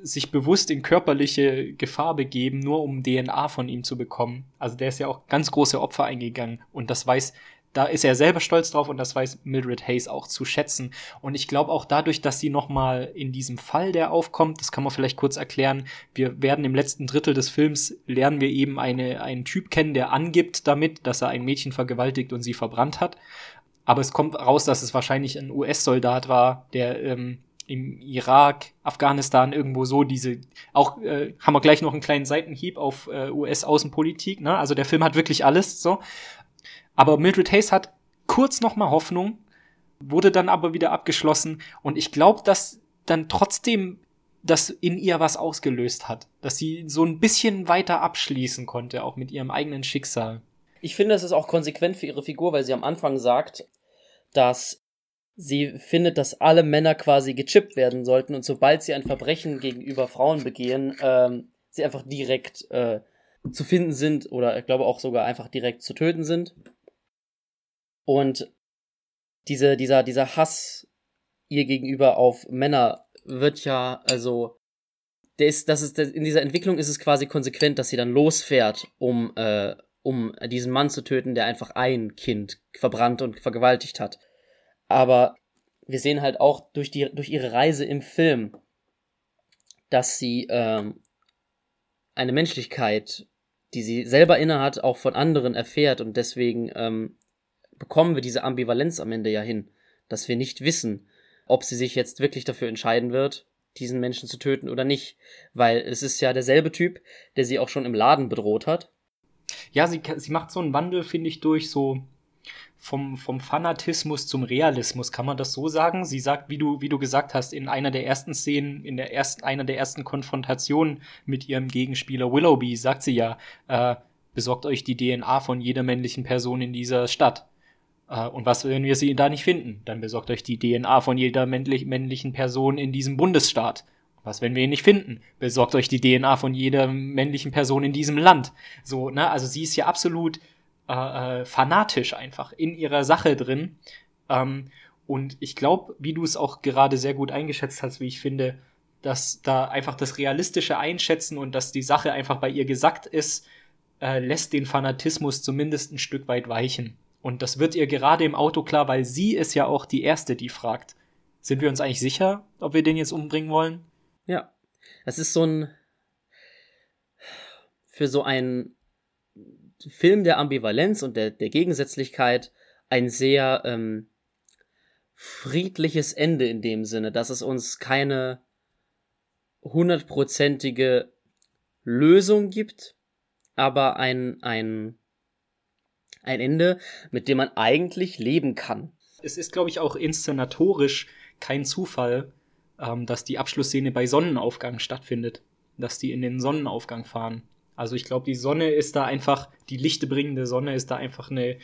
sich bewusst in körperliche Gefahr begeben, nur um DNA von ihm zu bekommen. Also der ist ja auch ganz große Opfer eingegangen und das weiß da ist er selber stolz drauf und das weiß Mildred Hayes auch zu schätzen. Und ich glaube auch dadurch, dass sie nochmal in diesem Fall, der aufkommt, das kann man vielleicht kurz erklären, wir werden im letzten Drittel des Films, lernen wir eben eine, einen Typ kennen, der angibt damit, dass er ein Mädchen vergewaltigt und sie verbrannt hat. Aber es kommt raus, dass es wahrscheinlich ein US-Soldat war, der ähm, im Irak, Afghanistan irgendwo so diese, auch äh, haben wir gleich noch einen kleinen Seitenhieb auf äh, US-Außenpolitik, ne? Also der Film hat wirklich alles so. Aber Mildred Hayes hat kurz noch mal Hoffnung, wurde dann aber wieder abgeschlossen und ich glaube, dass dann trotzdem das in ihr was ausgelöst hat, dass sie so ein bisschen weiter abschließen konnte, auch mit ihrem eigenen Schicksal. Ich finde, es ist auch konsequent für ihre Figur, weil sie am Anfang sagt, dass sie findet, dass alle Männer quasi gechippt werden sollten und sobald sie ein Verbrechen gegenüber Frauen begehen, ähm, sie einfach direkt äh, zu finden sind oder ich glaube auch sogar einfach direkt zu töten sind. Und diese, dieser, dieser Hass ihr gegenüber auf Männer wird ja, also, der ist, das ist, in dieser Entwicklung ist es quasi konsequent, dass sie dann losfährt, um, äh, um diesen Mann zu töten, der einfach ein Kind verbrannt und vergewaltigt hat. Aber wir sehen halt auch durch die, durch ihre Reise im Film, dass sie ähm, eine Menschlichkeit, die sie selber innehat, auch von anderen erfährt und deswegen ähm, bekommen wir diese Ambivalenz am Ende ja hin, dass wir nicht wissen, ob sie sich jetzt wirklich dafür entscheiden wird, diesen Menschen zu töten oder nicht, weil es ist ja derselbe Typ, der sie auch schon im Laden bedroht hat. Ja, sie, sie macht so einen Wandel, finde ich, durch so vom, vom Fanatismus zum Realismus, kann man das so sagen? Sie sagt, wie du, wie du gesagt hast, in einer der ersten Szenen, in der ersten, einer der ersten Konfrontationen mit ihrem Gegenspieler Willoughby, sagt sie ja, äh, besorgt euch die DNA von jeder männlichen Person in dieser Stadt. Äh, und was, wenn wir sie da nicht finden? Dann besorgt euch die DNA von jeder männlich, männlichen Person in diesem Bundesstaat. Was, wenn wir ihn nicht finden? Besorgt euch die DNA von jeder männlichen Person in diesem Land. So, ne? Also sie ist ja absolut äh, äh, fanatisch einfach in ihrer Sache drin. Ähm, und ich glaube, wie du es auch gerade sehr gut eingeschätzt hast, wie ich finde, dass da einfach das realistische Einschätzen und dass die Sache einfach bei ihr gesagt ist, äh, lässt den Fanatismus zumindest ein Stück weit weichen. Und das wird ihr gerade im Auto klar, weil sie ist ja auch die Erste, die fragt. Sind wir uns eigentlich sicher, ob wir den jetzt umbringen wollen? Ja. Das ist so ein. Für so einen Film der Ambivalenz und der, der Gegensätzlichkeit ein sehr ähm, friedliches Ende in dem Sinne, dass es uns keine hundertprozentige Lösung gibt, aber ein, ein ein Ende, mit dem man eigentlich leben kann. Es ist, glaube ich, auch inszenatorisch kein Zufall, ähm, dass die Abschlussszene bei Sonnenaufgang stattfindet. Dass die in den Sonnenaufgang fahren. Also ich glaube, die Sonne ist da einfach, die lichtebringende Sonne ist da einfach eine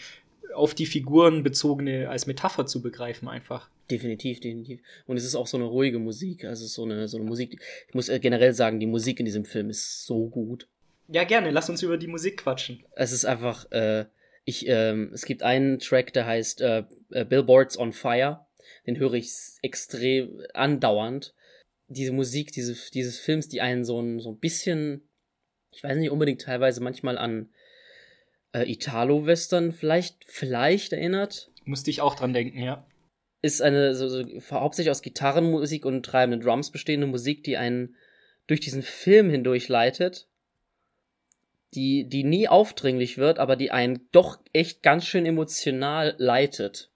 auf die Figuren bezogene als Metapher zu begreifen einfach. Definitiv, definitiv. Und es ist auch so eine ruhige Musik. Also so eine, so eine Musik. Ich muss äh, generell sagen, die Musik in diesem Film ist so gut. Ja, gerne. Lass uns über die Musik quatschen. Es ist einfach, äh, ich, ähm, es gibt einen Track, der heißt äh, äh, Billboards on Fire. Den höre ich extrem andauernd. Diese Musik diese, dieses Films, die einen so ein, so ein bisschen, ich weiß nicht unbedingt teilweise manchmal an, äh, Italo-Western vielleicht, vielleicht erinnert. Musste ich auch dran denken, ja. Ist eine so, so, hauptsächlich aus Gitarrenmusik und treibenden Drums bestehende Musik, die einen durch diesen Film hindurch leitet, die, die nie aufdringlich wird, aber die einen doch echt ganz schön emotional leitet.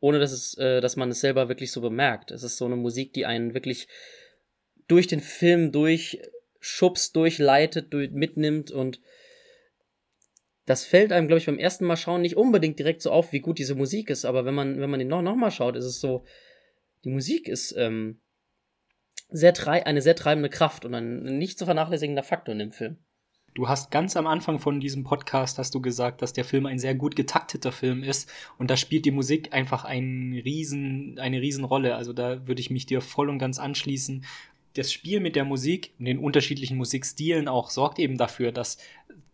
Ohne dass es, äh, dass man es selber wirklich so bemerkt. Es ist so eine Musik, die einen wirklich durch den Film durchschubst, durchleitet, durch, mitnimmt und das fällt einem, glaube ich, beim ersten Mal schauen nicht unbedingt direkt so auf, wie gut diese Musik ist, aber wenn man, wenn man den noch, noch mal schaut, ist es so, die Musik ist ähm, sehr trei eine sehr treibende Kraft und ein nicht zu vernachlässigender Faktor in dem Film. Du hast ganz am Anfang von diesem Podcast hast du gesagt, dass der Film ein sehr gut getakteter Film ist und da spielt die Musik einfach einen riesen, eine riesen Rolle. Also da würde ich mich dir voll und ganz anschließen. Das Spiel mit der Musik und den unterschiedlichen Musikstilen auch sorgt eben dafür, dass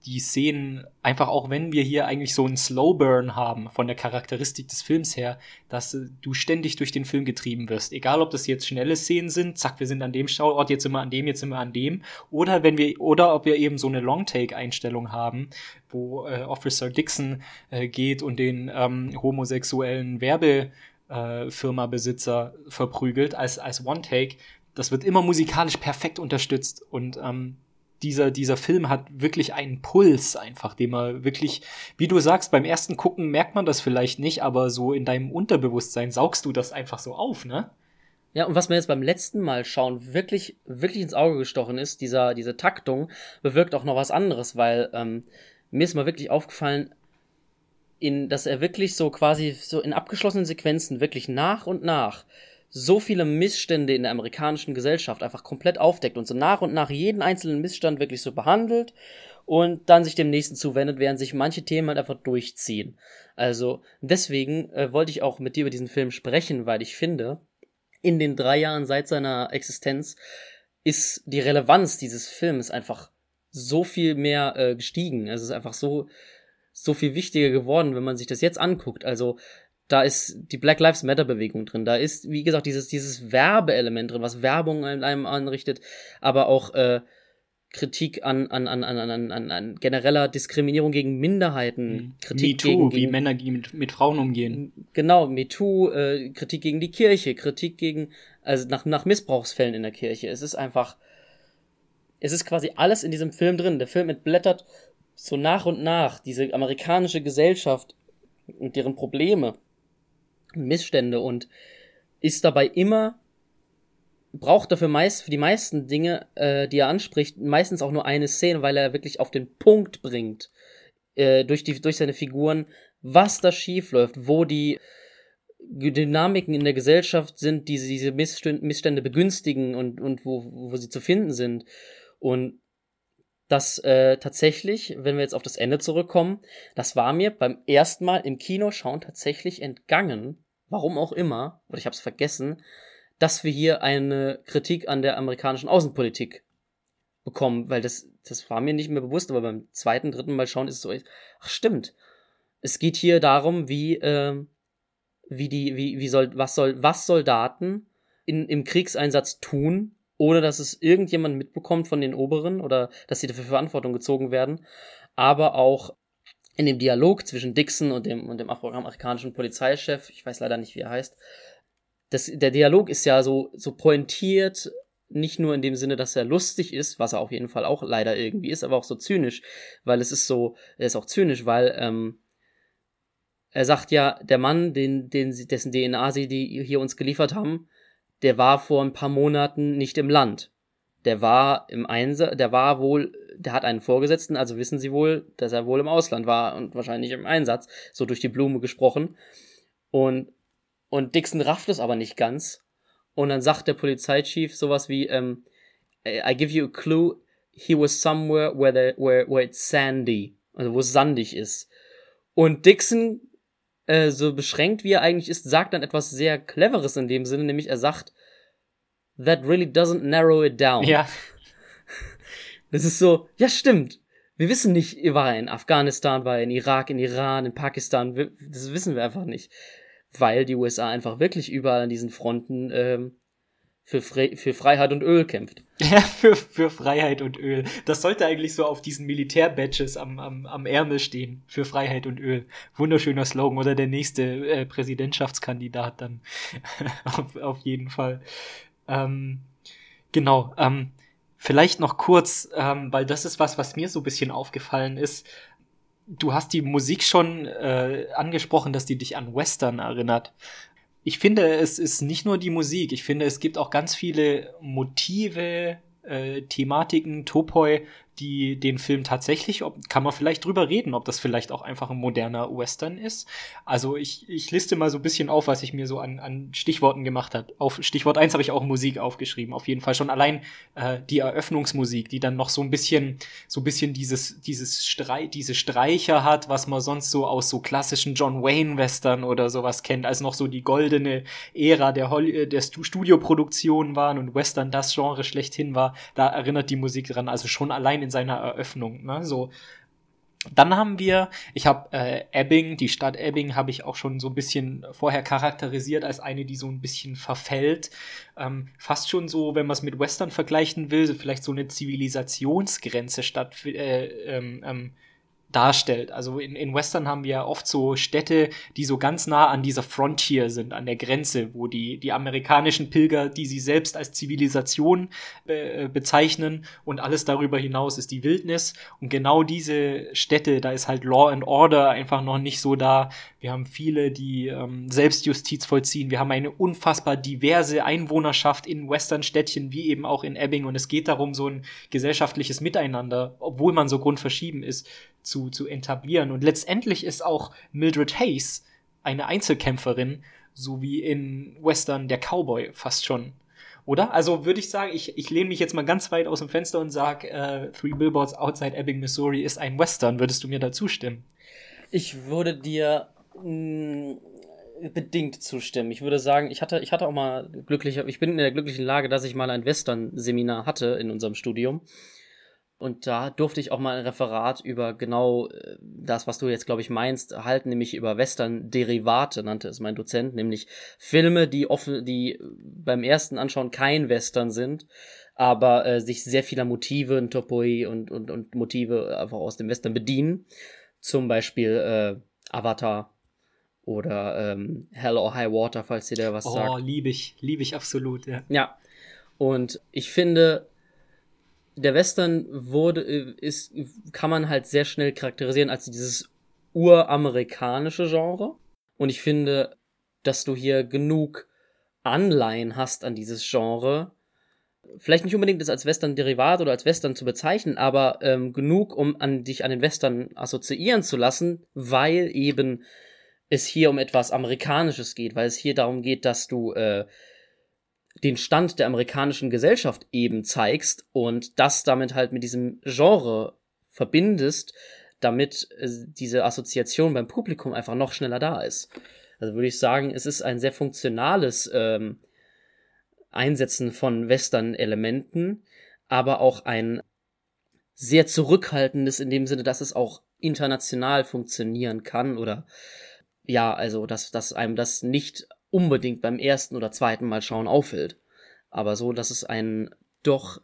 die Szenen, einfach auch wenn wir hier eigentlich so einen Slowburn haben, von der Charakteristik des Films her, dass äh, du ständig durch den Film getrieben wirst. Egal, ob das jetzt schnelle Szenen sind, zack, wir sind an dem Schauort, jetzt sind wir an dem, jetzt sind wir an dem. Oder wenn wir, oder ob wir eben so eine Long-Take-Einstellung haben, wo äh, Officer Dixon äh, geht und den ähm, homosexuellen Werbefirma-Besitzer äh, verprügelt als, als One-Take. Das wird immer musikalisch perfekt unterstützt und ähm, dieser, dieser Film hat wirklich einen Puls einfach, den man wirklich, wie du sagst, beim ersten Gucken merkt man das vielleicht nicht, aber so in deinem Unterbewusstsein saugst du das einfach so auf, ne? Ja, und was mir jetzt beim letzten Mal schauen wirklich, wirklich ins Auge gestochen ist, dieser, diese Taktung bewirkt auch noch was anderes, weil ähm, mir ist mal wirklich aufgefallen, in, dass er wirklich so quasi so in abgeschlossenen Sequenzen wirklich nach und nach so viele Missstände in der amerikanischen Gesellschaft einfach komplett aufdeckt und so nach und nach jeden einzelnen Missstand wirklich so behandelt und dann sich dem nächsten zuwendet, während sich manche Themen halt einfach durchziehen. Also deswegen äh, wollte ich auch mit dir über diesen Film sprechen, weil ich finde, in den drei Jahren seit seiner Existenz ist die Relevanz dieses Films einfach so viel mehr äh, gestiegen. Es ist einfach so so viel wichtiger geworden, wenn man sich das jetzt anguckt. Also da ist die Black Lives Matter Bewegung drin, da ist, wie gesagt, dieses, dieses Werbeelement drin, was Werbung einem anrichtet, aber auch äh, Kritik an, an, an, an, an, an, an genereller Diskriminierung gegen Minderheiten, mhm. Kritik MeToo, gegen, wie Männer mit, mit Frauen umgehen. Genau, MeToo, äh, Kritik gegen die Kirche, Kritik gegen, also nach, nach Missbrauchsfällen in der Kirche. Es ist einfach, es ist quasi alles in diesem Film drin. Der Film entblättert so nach und nach diese amerikanische Gesellschaft und deren Probleme Missstände und ist dabei immer braucht dafür meist für die meisten Dinge, äh, die er anspricht, meistens auch nur eine Szene, weil er wirklich auf den Punkt bringt äh, durch die durch seine Figuren, was da schief läuft, wo die Dynamiken in der Gesellschaft sind, die diese Missstände begünstigen und und wo wo sie zu finden sind. Und das äh, tatsächlich, wenn wir jetzt auf das Ende zurückkommen, das war mir beim ersten Mal im Kino schauen tatsächlich entgangen, warum auch immer, oder ich habe es vergessen, dass wir hier eine Kritik an der amerikanischen Außenpolitik bekommen, weil das, das war mir nicht mehr bewusst, aber beim zweiten, dritten Mal schauen ist es so, ach stimmt. Es geht hier darum, wie, äh, wie die, wie, wie soll, was soll, was Soldaten in, im Kriegseinsatz tun, ohne dass es irgendjemand mitbekommt von den Oberen oder dass sie dafür Verantwortung gezogen werden, aber auch in dem Dialog zwischen Dixon und dem, und dem afroamerikanischen Polizeichef, ich weiß leider nicht, wie er heißt, das, der Dialog ist ja so, so pointiert, nicht nur in dem Sinne, dass er lustig ist, was er auf jeden Fall auch leider irgendwie ist, aber auch so zynisch, weil es ist so, er ist auch zynisch, weil ähm, er sagt ja, der Mann, den, den, dessen DNA sie die hier uns geliefert haben, der war vor ein paar Monaten nicht im Land. Der war im Einsatz, der war wohl der hat einen Vorgesetzten, also wissen sie wohl, dass er wohl im Ausland war und wahrscheinlich im Einsatz, so durch die Blume gesprochen. Und, und Dixon rafft es aber nicht ganz. Und dann sagt der Polizeichief sowas wie, ähm, I give you a clue, he was somewhere where, the, where, where it's sandy. Also wo es sandig ist. Und Dixon, äh, so beschränkt wie er eigentlich ist, sagt dann etwas sehr Cleveres in dem Sinne, nämlich er sagt, that really doesn't narrow it down. Ja. Das ist so, ja, stimmt. Wir wissen nicht, war er in Afghanistan, war er in Irak, in Iran, in Pakistan. Das wissen wir einfach nicht. Weil die USA einfach wirklich überall an diesen Fronten ähm, für, Fre für Freiheit und Öl kämpft. Ja, für, für Freiheit und Öl. Das sollte eigentlich so auf diesen Militär-Badges am, am, am Ärmel stehen. Für Freiheit und Öl. Wunderschöner Slogan. Oder der nächste äh, Präsidentschaftskandidat dann. auf, auf jeden Fall. Ähm, genau. Ähm, vielleicht noch kurz, ähm, weil das ist was, was mir so ein bisschen aufgefallen ist. Du hast die Musik schon äh, angesprochen, dass die dich an Western erinnert ich finde, es ist nicht nur die Musik. Ich finde, es gibt auch ganz viele Motive, äh, Thematiken, Topoi, die den Film tatsächlich, ob, kann man vielleicht drüber reden, ob das vielleicht auch einfach ein moderner Western ist. Also ich, ich liste mal so ein bisschen auf, was ich mir so an, an Stichworten gemacht habe. Auf Stichwort eins habe ich auch Musik aufgeschrieben, auf jeden Fall schon allein äh, die Eröffnungsmusik, die dann noch so ein bisschen, so ein bisschen dieses, dieses Strei diese Streicher hat, was man sonst so aus so klassischen John Wayne Western oder sowas kennt, als noch so die goldene Ära der, Holly der Studioproduktion waren und Western das Genre schlechthin war. Da erinnert die Musik dran, also schon allein in seiner Eröffnung. Ne? So, dann haben wir, ich habe äh, Ebbing, die Stadt Ebbing habe ich auch schon so ein bisschen vorher charakterisiert als eine, die so ein bisschen verfällt. Ähm, fast schon so, wenn man es mit Western vergleichen will, vielleicht so eine Zivilisationsgrenze statt äh, ähm, ähm, darstellt. Also in, in Western haben wir oft so Städte, die so ganz nah an dieser Frontier sind, an der Grenze, wo die, die amerikanischen Pilger, die sie selbst als Zivilisation äh, bezeichnen und alles darüber hinaus ist die Wildnis. Und genau diese Städte, da ist halt Law and Order einfach noch nicht so da. Wir haben viele, die ähm, Selbstjustiz vollziehen. Wir haben eine unfassbar diverse Einwohnerschaft in Western-Städtchen, wie eben auch in Ebbing. Und es geht darum, so ein gesellschaftliches Miteinander, obwohl man so grundverschieden ist, zu, zu etablieren. Und letztendlich ist auch Mildred Hayes eine Einzelkämpferin, so wie in Western der Cowboy fast schon. Oder? Also würde ich sagen, ich, ich lehne mich jetzt mal ganz weit aus dem Fenster und sage, äh, Three Billboards Outside Ebbing, Missouri ist ein Western. Würdest du mir da zustimmen? Ich würde dir mh, mm, bedingt zustimmen. Ich würde sagen, ich hatte, ich hatte auch mal glücklich, ich bin in der glücklichen Lage, dass ich mal ein Western-Seminar hatte in unserem Studium. Und da durfte ich auch mal ein Referat über genau äh, das, was du jetzt, glaube ich, meinst, halten, nämlich über Western-Derivate, nannte es mein Dozent, nämlich Filme, die offen, die beim ersten Anschauen kein Western sind, aber äh, sich sehr vieler Motive, Topoi und, und, und Motive einfach aus dem Western bedienen. Zum Beispiel äh, Avatar oder ähm, Hell or High Water, falls dir der was oh, sagt. Oh, liebe ich, liebe ich absolut, ja. Ja. Und ich finde, der Western wurde, äh, ist, kann man halt sehr schnell charakterisieren als dieses uramerikanische Genre. Und ich finde, dass du hier genug Anleihen hast an dieses Genre. Vielleicht nicht unbedingt das als Western-Derivat oder als Western zu bezeichnen, aber ähm, genug, um an dich an den Western assoziieren zu lassen, weil eben es hier um etwas Amerikanisches geht, weil es hier darum geht, dass du äh, den Stand der amerikanischen Gesellschaft eben zeigst und das damit halt mit diesem Genre verbindest, damit äh, diese Assoziation beim Publikum einfach noch schneller da ist. Also würde ich sagen, es ist ein sehr funktionales ähm, Einsetzen von Western-Elementen, aber auch ein sehr zurückhaltendes in dem Sinne, dass es auch international funktionieren kann oder ja, also dass, dass einem das nicht unbedingt beim ersten oder zweiten Mal schauen auffällt. Aber so, dass es einen doch,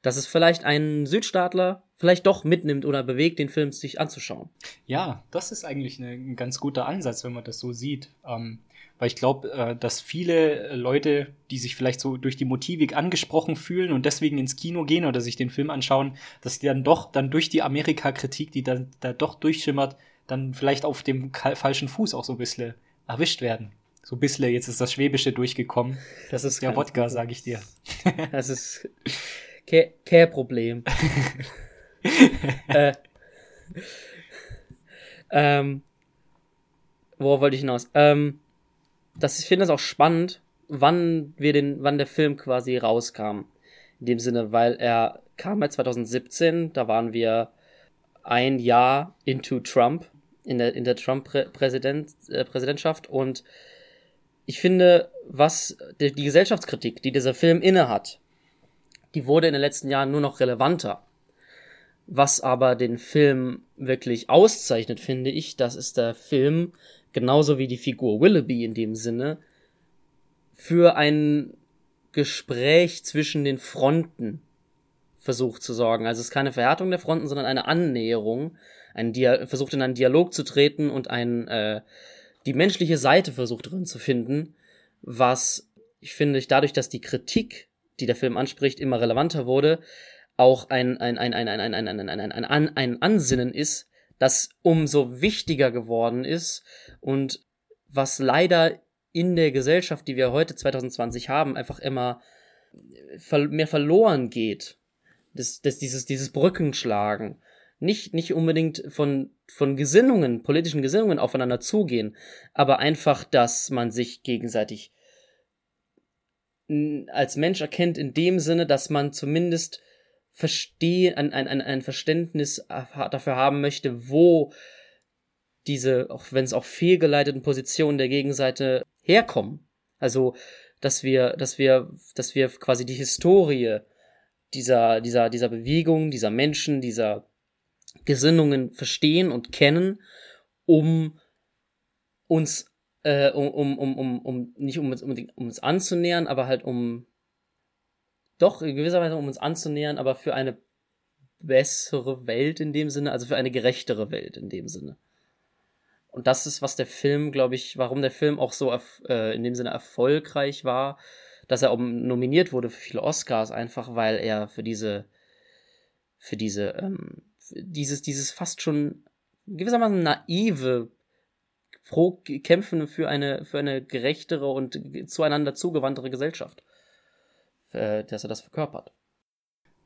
dass es vielleicht einen Südstaatler vielleicht doch mitnimmt oder bewegt, den Film sich anzuschauen. Ja, das ist eigentlich ein ganz guter Ansatz, wenn man das so sieht. Ähm, weil ich glaube, äh, dass viele Leute, die sich vielleicht so durch die Motivik angesprochen fühlen und deswegen ins Kino gehen oder sich den Film anschauen, dass die dann doch dann durch die Amerika-Kritik, die da, da doch durchschimmert, dann vielleicht auf dem falschen Fuß auch so ein bisschen erwischt werden. So ein bisschen, jetzt ist das Schwäbische durchgekommen. Das ist der Wodka, sag ich dir. Das ist kein Problem. äh, ähm, worauf wollte ich hinaus? Ähm, das, ich finde es auch spannend, wann wir den, wann der Film quasi rauskam. In dem Sinne, weil er kam ja 2017, da waren wir ein Jahr into Trump, in der, in der Trump-Präsidentschaft -Präsident, äh, und ich finde, was die, die Gesellschaftskritik, die dieser Film innehat, die wurde in den letzten Jahren nur noch relevanter. Was aber den Film wirklich auszeichnet, finde ich, das ist der Film, genauso wie die Figur Willoughby in dem Sinne, für einen Gespräch zwischen den Fronten versucht zu sorgen. Also es ist keine Verhärtung der Fronten, sondern eine Annäherung. Ein versucht in einen Dialog zu treten und ein, äh, die menschliche Seite versucht drin zu finden, was ich finde, dadurch, dass die Kritik, die der Film anspricht, immer relevanter wurde, auch ein, ein, ein, ein, ein, ein, ein, ein, ein, ein, ein, ein Ansinnen ist, das umso wichtiger geworden ist und was leider in der Gesellschaft, die wir heute 2020 haben, einfach immer mehr verloren geht. Das, das, dieses, dieses Brückenschlagen. Nicht, nicht unbedingt von, von Gesinnungen, politischen Gesinnungen aufeinander zugehen, aber einfach, dass man sich gegenseitig als Mensch erkennt in dem Sinne, dass man zumindest verstehen, ein, ein, ein Verständnis dafür haben möchte, wo diese, auch wenn es auch fehlgeleiteten Positionen der Gegenseite herkommen. Also, dass wir, dass wir, dass wir quasi die Historie dieser, dieser, dieser Bewegung, dieser Menschen, dieser Gesinnungen verstehen und kennen, um uns, äh, um, um, um, um, nicht um uns, um, um uns anzunähern, aber halt um doch in gewisser Weise um uns anzunähern, aber für eine bessere Welt in dem Sinne, also für eine gerechtere Welt in dem Sinne. Und das ist, was der Film, glaube ich, warum der Film auch so äh, in dem Sinne erfolgreich war, dass er nominiert wurde für viele Oscars, einfach weil er für diese, für diese, ähm, dieses, dieses fast schon gewissermaßen naive pro Kämpfen für eine, für eine gerechtere und zueinander zugewandtere Gesellschaft, äh, dass er das verkörpert.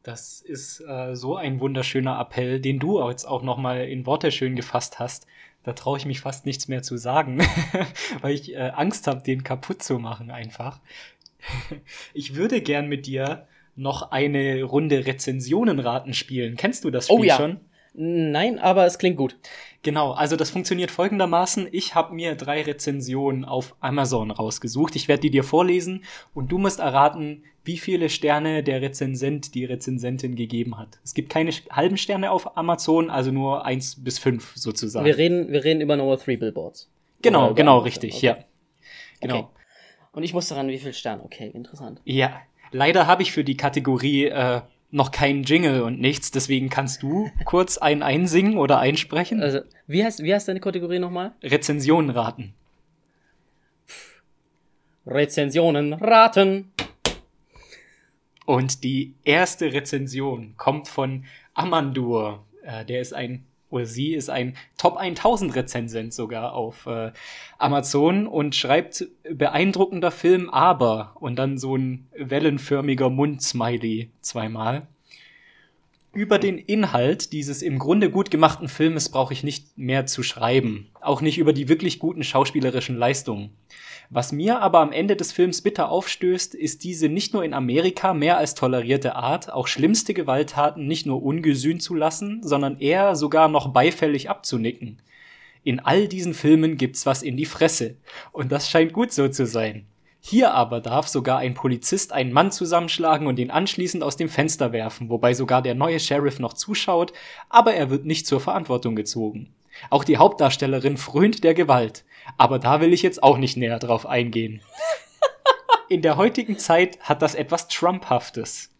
Das ist äh, so ein wunderschöner Appell, den du jetzt auch nochmal in Worte schön gefasst hast, da traue ich mich fast nichts mehr zu sagen, weil ich äh, Angst habe, den kaputt zu machen einfach. ich würde gern mit dir noch eine Runde Rezensionenraten spielen. Kennst du das Spiel oh, ja. schon? Nein, aber es klingt gut. Genau, also das funktioniert folgendermaßen. Ich habe mir drei Rezensionen auf Amazon rausgesucht. Ich werde die dir vorlesen und du musst erraten, wie viele Sterne der Rezensent die Rezensentin gegeben hat. Es gibt keine halben Sterne auf Amazon, also nur eins bis fünf sozusagen. Wir reden, wir reden über Nummer Three Billboards. Genau, genau, richtig, okay. ja. Genau. Okay. Und ich muss daran, wie viele Sterne? Okay, interessant. Ja, leider habe ich für die Kategorie äh, noch keinen Jingle und nichts, deswegen kannst du kurz einen einsingen oder einsprechen. Also, wie heißt, wie heißt deine Kategorie nochmal? Rezensionen raten. Rezensionen raten. Und die erste Rezension kommt von Amandur. Äh, der ist ein, oder sie ist ein Top 1000 Rezensent sogar auf äh, Amazon und schreibt beeindruckender Film, aber und dann so ein wellenförmiger Mund-Smiley zweimal. Über den Inhalt dieses im Grunde gut gemachten Filmes brauche ich nicht mehr zu schreiben. Auch nicht über die wirklich guten schauspielerischen Leistungen. Was mir aber am Ende des Films bitter aufstößt, ist diese nicht nur in Amerika mehr als tolerierte Art, auch schlimmste Gewalttaten nicht nur ungesühnt zu lassen, sondern eher sogar noch beifällig abzunicken. In all diesen Filmen gibt's was in die Fresse. Und das scheint gut so zu sein. Hier aber darf sogar ein Polizist einen Mann zusammenschlagen und ihn anschließend aus dem Fenster werfen, wobei sogar der neue Sheriff noch zuschaut, aber er wird nicht zur Verantwortung gezogen. Auch die Hauptdarstellerin frönt der Gewalt. Aber da will ich jetzt auch nicht näher drauf eingehen. In der heutigen Zeit hat das etwas Trumphaftes.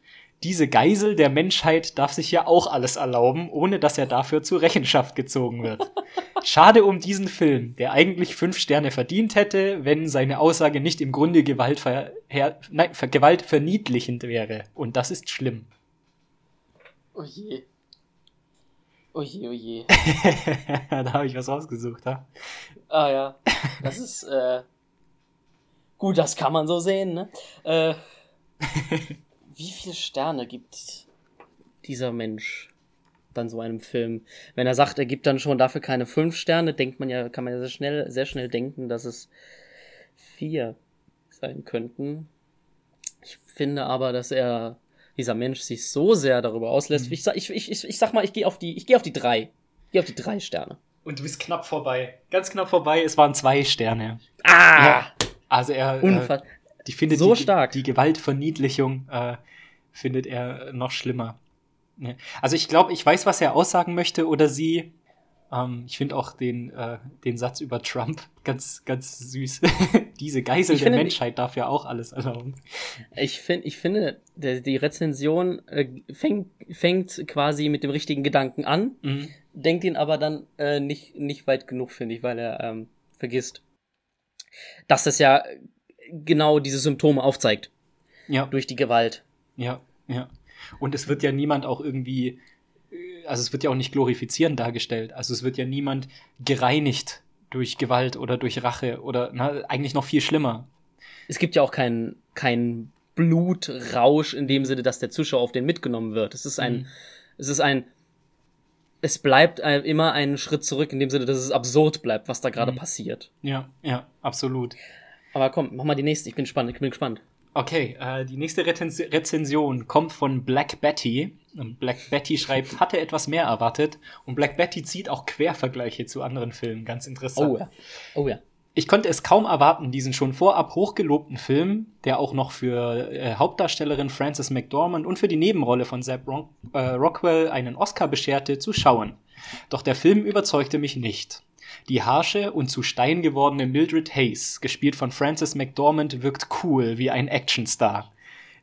Diese Geisel der Menschheit darf sich ja auch alles erlauben, ohne dass er dafür zur Rechenschaft gezogen wird. Schade um diesen Film, der eigentlich fünf Sterne verdient hätte, wenn seine Aussage nicht im Grunde gewaltver nein, gewaltverniedlichend wäre. Und das ist schlimm. Oh je. Oje, oje. da habe ich was rausgesucht, ha? Ah ja. Das ist, äh. Gut, das kann man so sehen, ne? Äh. wie viele Sterne gibt dieser Mensch dann so einem Film? Wenn er sagt, er gibt dann schon dafür keine fünf Sterne, denkt man ja, kann man ja sehr schnell, sehr schnell denken, dass es vier sein könnten. Ich finde aber, dass er dieser Mensch sich so sehr darüber auslässt. Mhm. Ich, sag, ich, ich, ich, sag mal, ich gehe auf die, ich gehe auf die drei. Ich gehe auf die drei Sterne. Und du bist knapp vorbei. Ganz knapp vorbei. Es waren zwei Sterne. Ah! Ja, also er, Unfall. Äh, die findet so die, stark. die Gewaltverniedlichung äh, findet er noch schlimmer. Also ich glaube, ich weiß, was er aussagen möchte oder sie. Ähm, ich finde auch den, äh, den Satz über Trump ganz, ganz süß. Diese Geisel Ich der finde- Menschheit darf ja auch alles erlauben. Ich, find, ich finde, der, die Rezension äh, fängt, fängt quasi mit dem richtigen Gedanken an, Mhm. denkt ihn aber dann äh, nicht, nicht weit genug, finde ich, weil er ähm, vergisst, dass das ja genau diese Symptome aufzeigt. Ja. Durch die Gewalt. Ja, ja. Und es wird ja niemand auch irgendwie, also es wird ja auch nicht glorifizierend dargestellt. Also es wird ja niemand gereinigt durch Gewalt oder durch Rache oder na, eigentlich noch viel schlimmer. Es gibt ja auch keinen kein Blutrausch in dem Sinne, dass der Zuschauer auf den mitgenommen wird. Es ist ein, Mhm. es ist ein, es bleibt immer einen Schritt zurück in dem Sinne, dass es absurd bleibt, was da gerade Mhm. passiert. Ja, ja, absolut. Aber komm, mach mal die nächste. Ich bin gespannt. Ich bin gespannt. Okay, äh, die nächste Rezension kommt von Black Betty. Black Betty schreibt, hatte etwas mehr erwartet. Und Black Betty zieht auch Quervergleiche zu anderen Filmen. Ganz interessant. Oh ja. Oh ja. Ich konnte es kaum erwarten, diesen schon vorab hochgelobten Film, der auch noch für äh, Hauptdarstellerin Frances McDormand und für die Nebenrolle von Zeb Rock äh, Rockwell einen Oscar bescherte, zu schauen. Doch der Film überzeugte mich nicht. Die harsche und zu Stein gewordene Mildred Hayes, gespielt von Frances McDormand, wirkt cool wie ein Actionstar.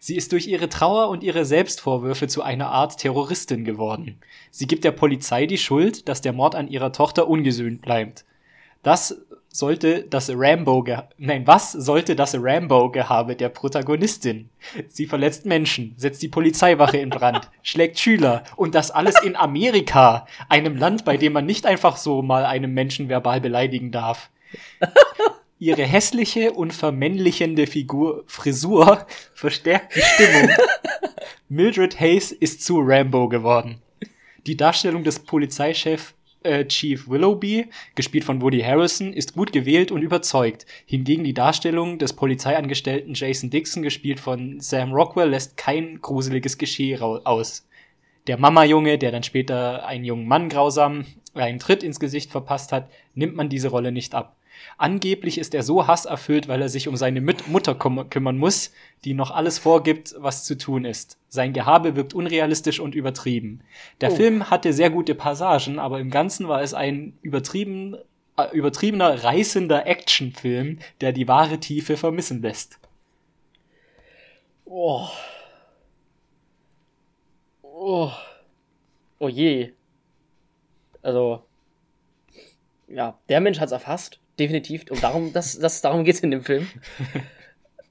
Sie ist durch ihre Trauer und ihre Selbstvorwürfe zu einer Art Terroristin geworden. Sie gibt der Polizei die Schuld, dass der Mord an ihrer Tochter ungesühnt bleibt. Das sollte das Rambo nein, was sollte das Rambo Gehabe der Protagonistin? Sie verletzt Menschen, setzt die Polizeiwache in Brand, schlägt Schüler und das alles in Amerika, einem Land, bei dem man nicht einfach so mal einen Menschen verbal beleidigen darf. Ihre hässliche und vermännlichende Figur Frisur verstärkt die Stimmung. Mildred Hayes ist zu Rambo geworden. Die Darstellung des Polizeichefs äh, Chief Willoughby, gespielt von Woody Harrison, ist gut gewählt und überzeugt. Hingegen die Darstellung des Polizeiangestellten Jason Dixon, gespielt von Sam Rockwell, lässt kein gruseliges Geschehen aus. Der Mama-Junge, der dann später einen jungen Mann grausam einen Tritt ins Gesicht verpasst hat, nimmt man diese Rolle nicht ab. Angeblich ist er so hasserfüllt, weil er sich um seine Müt Mutter küm kümmern muss, die noch alles vorgibt, was zu tun ist. Sein Gehabe wirkt unrealistisch und übertrieben. Der Oh. Film hatte sehr gute Passagen, aber im Ganzen war es ein übertrieben, äh, übertriebener, reißender Actionfilm, der die wahre Tiefe vermissen lässt. Oh. Oh. Oh je. Also. Ja, der Mensch hat's erfasst. Definitiv. Und darum, das, das, darum geht's in dem Film.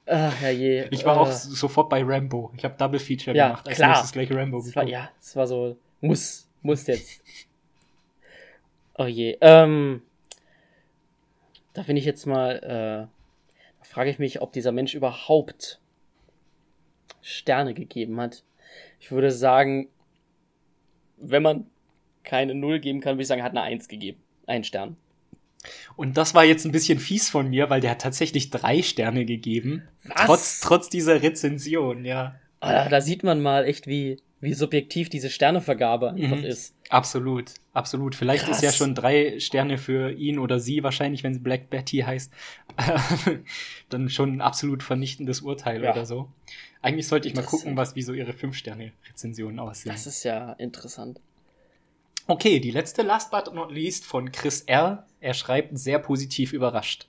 Ach, ja je. Ich war äh, auch sofort bei Rambo. Ich habe Double Feature ja, gemacht, als klar. nächstes gleich Rambo Es war, ja, es war so, muss, muss jetzt. Oh je. Ähm, da bin ich jetzt mal, äh, da frage ich mich, ob dieser Mensch überhaupt Sterne gegeben hat. Ich würde sagen, wenn man keine Null geben kann, würde ich sagen, er hat eine Eins gegeben. Ein Stern. Und das war jetzt ein bisschen fies von mir, weil der hat tatsächlich drei Sterne gegeben. Was? Trotz, trotz dieser Rezension, ja. Ah, da sieht man mal echt, wie, wie subjektiv diese Sternevergabe einfach Mhm. ist. Absolut, absolut. Vielleicht Krass. ist ja schon drei Sterne für ihn oder sie wahrscheinlich, wenn es Black Betty heißt, dann schon ein absolut vernichtendes Urteil Ja. oder so. Eigentlich sollte ich mal gucken, was wie so ihre fünf Sterne Rezensionen aussehen. Das ist ja interessant. Okay, die letzte Last but not least von Chris R. Er schreibt sehr positiv überrascht.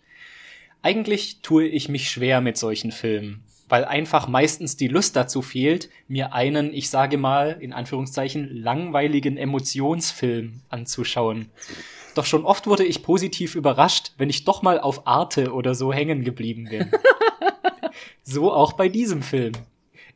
Eigentlich tue ich mich schwer mit solchen Filmen, weil einfach meistens die Lust dazu fehlt, mir einen, ich sage mal, in Anführungszeichen, langweiligen Emotionsfilm anzuschauen. Doch schon oft wurde ich positiv überrascht, wenn ich doch mal auf Arte oder so hängen geblieben bin. so auch bei diesem Film.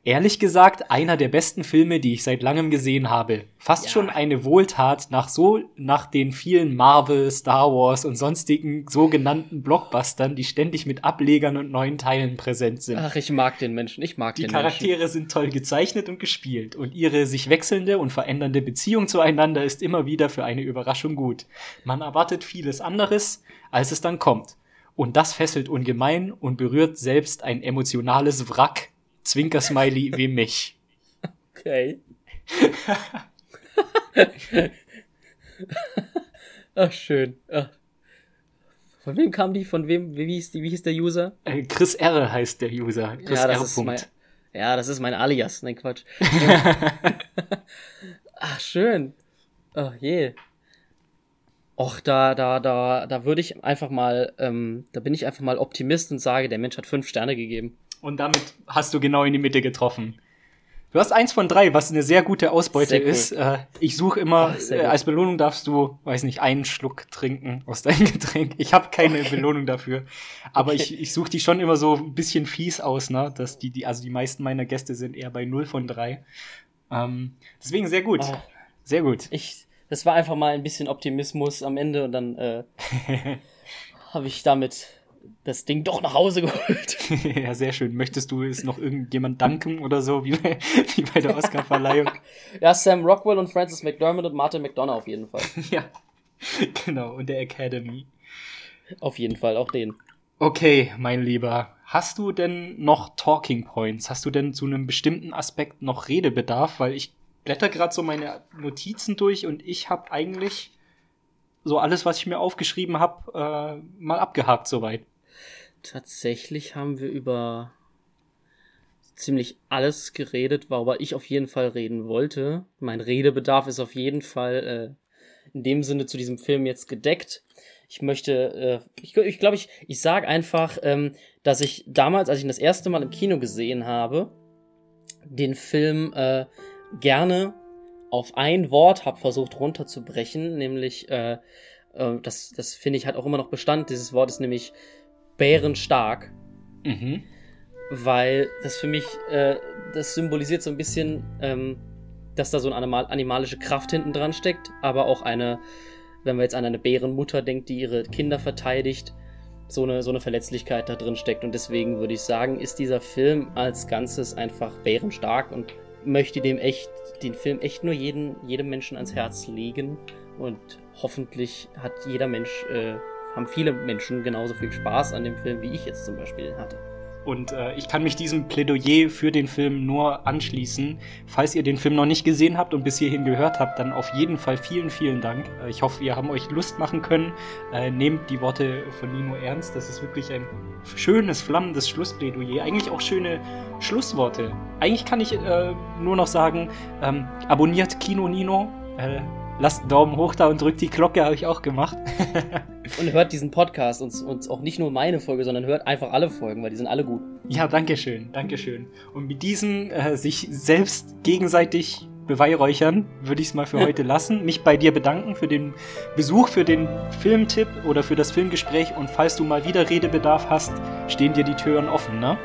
Ehrlich gesagt, einer der besten Filme, die ich seit langem gesehen habe. Fast schon eine Wohltat nach so, nach den vielen Marvel, Star Wars und sonstigen sogenannten Blockbustern, die ständig mit Ablegern und neuen Teilen präsent sind. Ach, ich mag den Menschen. Ich mag Die den Menschen. Charaktere sind toll gezeichnet und gespielt und ihre sich wechselnde und verändernde Beziehung zueinander ist immer wieder für eine Überraschung gut. Man erwartet vieles anderes, als es dann kommt. Und das fesselt ungemein und berührt selbst ein emotionales Wrack, Zwinkersmiley wie mich. Okay. Ach, schön. Ach. Von wem kam die? Von wem? Wie hieß, die, wie hieß der User? Äh, Chris R. heißt der User. Chris ja, das R. ist mein, ja, das ist mein Alias. Nein, Quatsch. Ach, schön. Ach je. Och, da, da, da, da würde ich einfach mal, ähm, da bin ich einfach mal Optimist und sage, der Mensch hat fünf Sterne gegeben. Und damit hast du genau in die Mitte getroffen. Du hast eins von drei, was eine sehr gute Ausbeute Sehr ist. Äh, ich suche immer, Ach, äh, als Belohnung darfst du, weiß nicht, einen Schluck trinken aus deinem Getränk. Ich habe keine Belohnung dafür. Aber Okay. ich, ich suche die schon immer so ein bisschen fies aus, ne? Dass die, die, also die meisten meiner Gäste sind eher bei 0 von 3. Ähm, deswegen sehr gut. Ah. Sehr gut. Ich, das war einfach mal ein bisschen Optimismus am Ende und dann äh, habe ich damit das Ding doch nach Hause geholt. ja, sehr schön. Möchtest du es noch irgendjemand danken oder so, wie bei, wie bei der Oscarverleihung? Ja, Sam Rockwell und Francis McDermott und Martin McDonough auf jeden Fall. ja, genau. Und der Academy. Auf jeden Fall, auch den. Okay, mein Lieber. Hast du denn noch Talking Points? Hast du denn zu einem bestimmten Aspekt noch Redebedarf? Weil ich blätter gerade so meine Notizen durch und ich habe eigentlich so alles, was ich mir aufgeschrieben habe, äh, mal abgehakt soweit. Tatsächlich haben wir über ziemlich alles geredet, worüber ich auf jeden Fall reden wollte. Mein Redebedarf ist auf jeden Fall äh, in dem Sinne zu diesem Film jetzt gedeckt. Ich möchte, äh, ich glaube, ich, glaub, ich, ich sage einfach, ähm, dass ich damals, als ich ihn das erste Mal im Kino gesehen habe, den Film äh, gerne auf ein Wort habe versucht runterzubrechen, nämlich, äh, äh, das, das finde ich hat auch immer noch Bestand, dieses Wort ist nämlich bärenstark, Mhm. weil das für mich, äh, das symbolisiert so ein bisschen, ähm, dass da so eine animal animalische Kraft hinten dran steckt, aber auch eine, wenn man jetzt an eine Bärenmutter denkt, die ihre Kinder verteidigt, so eine, so eine Verletzlichkeit da drin steckt. Und deswegen würde ich sagen, ist dieser Film als Ganzes einfach bärenstark und möchte dem echt, den Film echt nur jeden, jedem Menschen ans Herz legen. Und hoffentlich hat jeder Mensch, äh, haben viele Menschen genauso viel Spaß an dem Film, wie ich jetzt zum Beispiel hatte. Und äh, ich kann mich diesem Plädoyer für den Film nur anschließen. Falls ihr den Film noch nicht gesehen habt und bis hierhin gehört habt, dann auf jeden Fall vielen, vielen Dank. Äh, ich hoffe, wir haben euch Lust machen können. Äh, nehmt die Worte von Nino ernst. Das ist wirklich ein schönes, flammendes Schlussplädoyer. Eigentlich auch schöne Schlussworte. Eigentlich kann ich äh, nur noch sagen, ähm, abonniert Kino Nino. Lasst einen Daumen hoch da und drückt die Glocke, habe ich auch gemacht. Und hört diesen Podcast und, und auch nicht nur meine Folge, sondern hört einfach alle Folgen, weil die sind alle gut. Ja, danke schön, danke schön. Und mit diesem äh, sich selbst gegenseitig beweihräuchern würde ich es mal für heute lassen. Mich bei dir bedanken für den Besuch, für den Filmtipp oder für das Filmgespräch. Und falls du mal wieder Redebedarf hast, stehen dir die Türen offen, ne?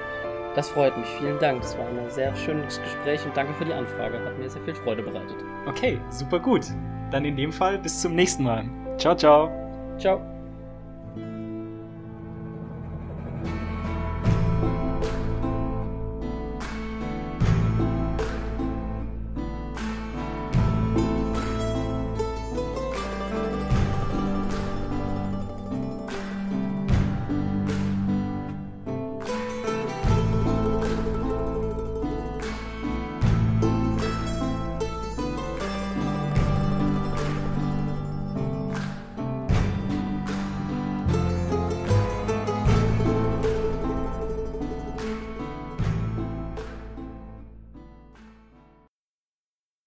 Das freut mich. Vielen Dank. Das war ein sehr schönes Gespräch und danke für die Anfrage. Hat mir sehr viel Freude bereitet. Okay, super gut. Dann in dem Fall bis zum nächsten Mal. Ciao, ciao. Ciao.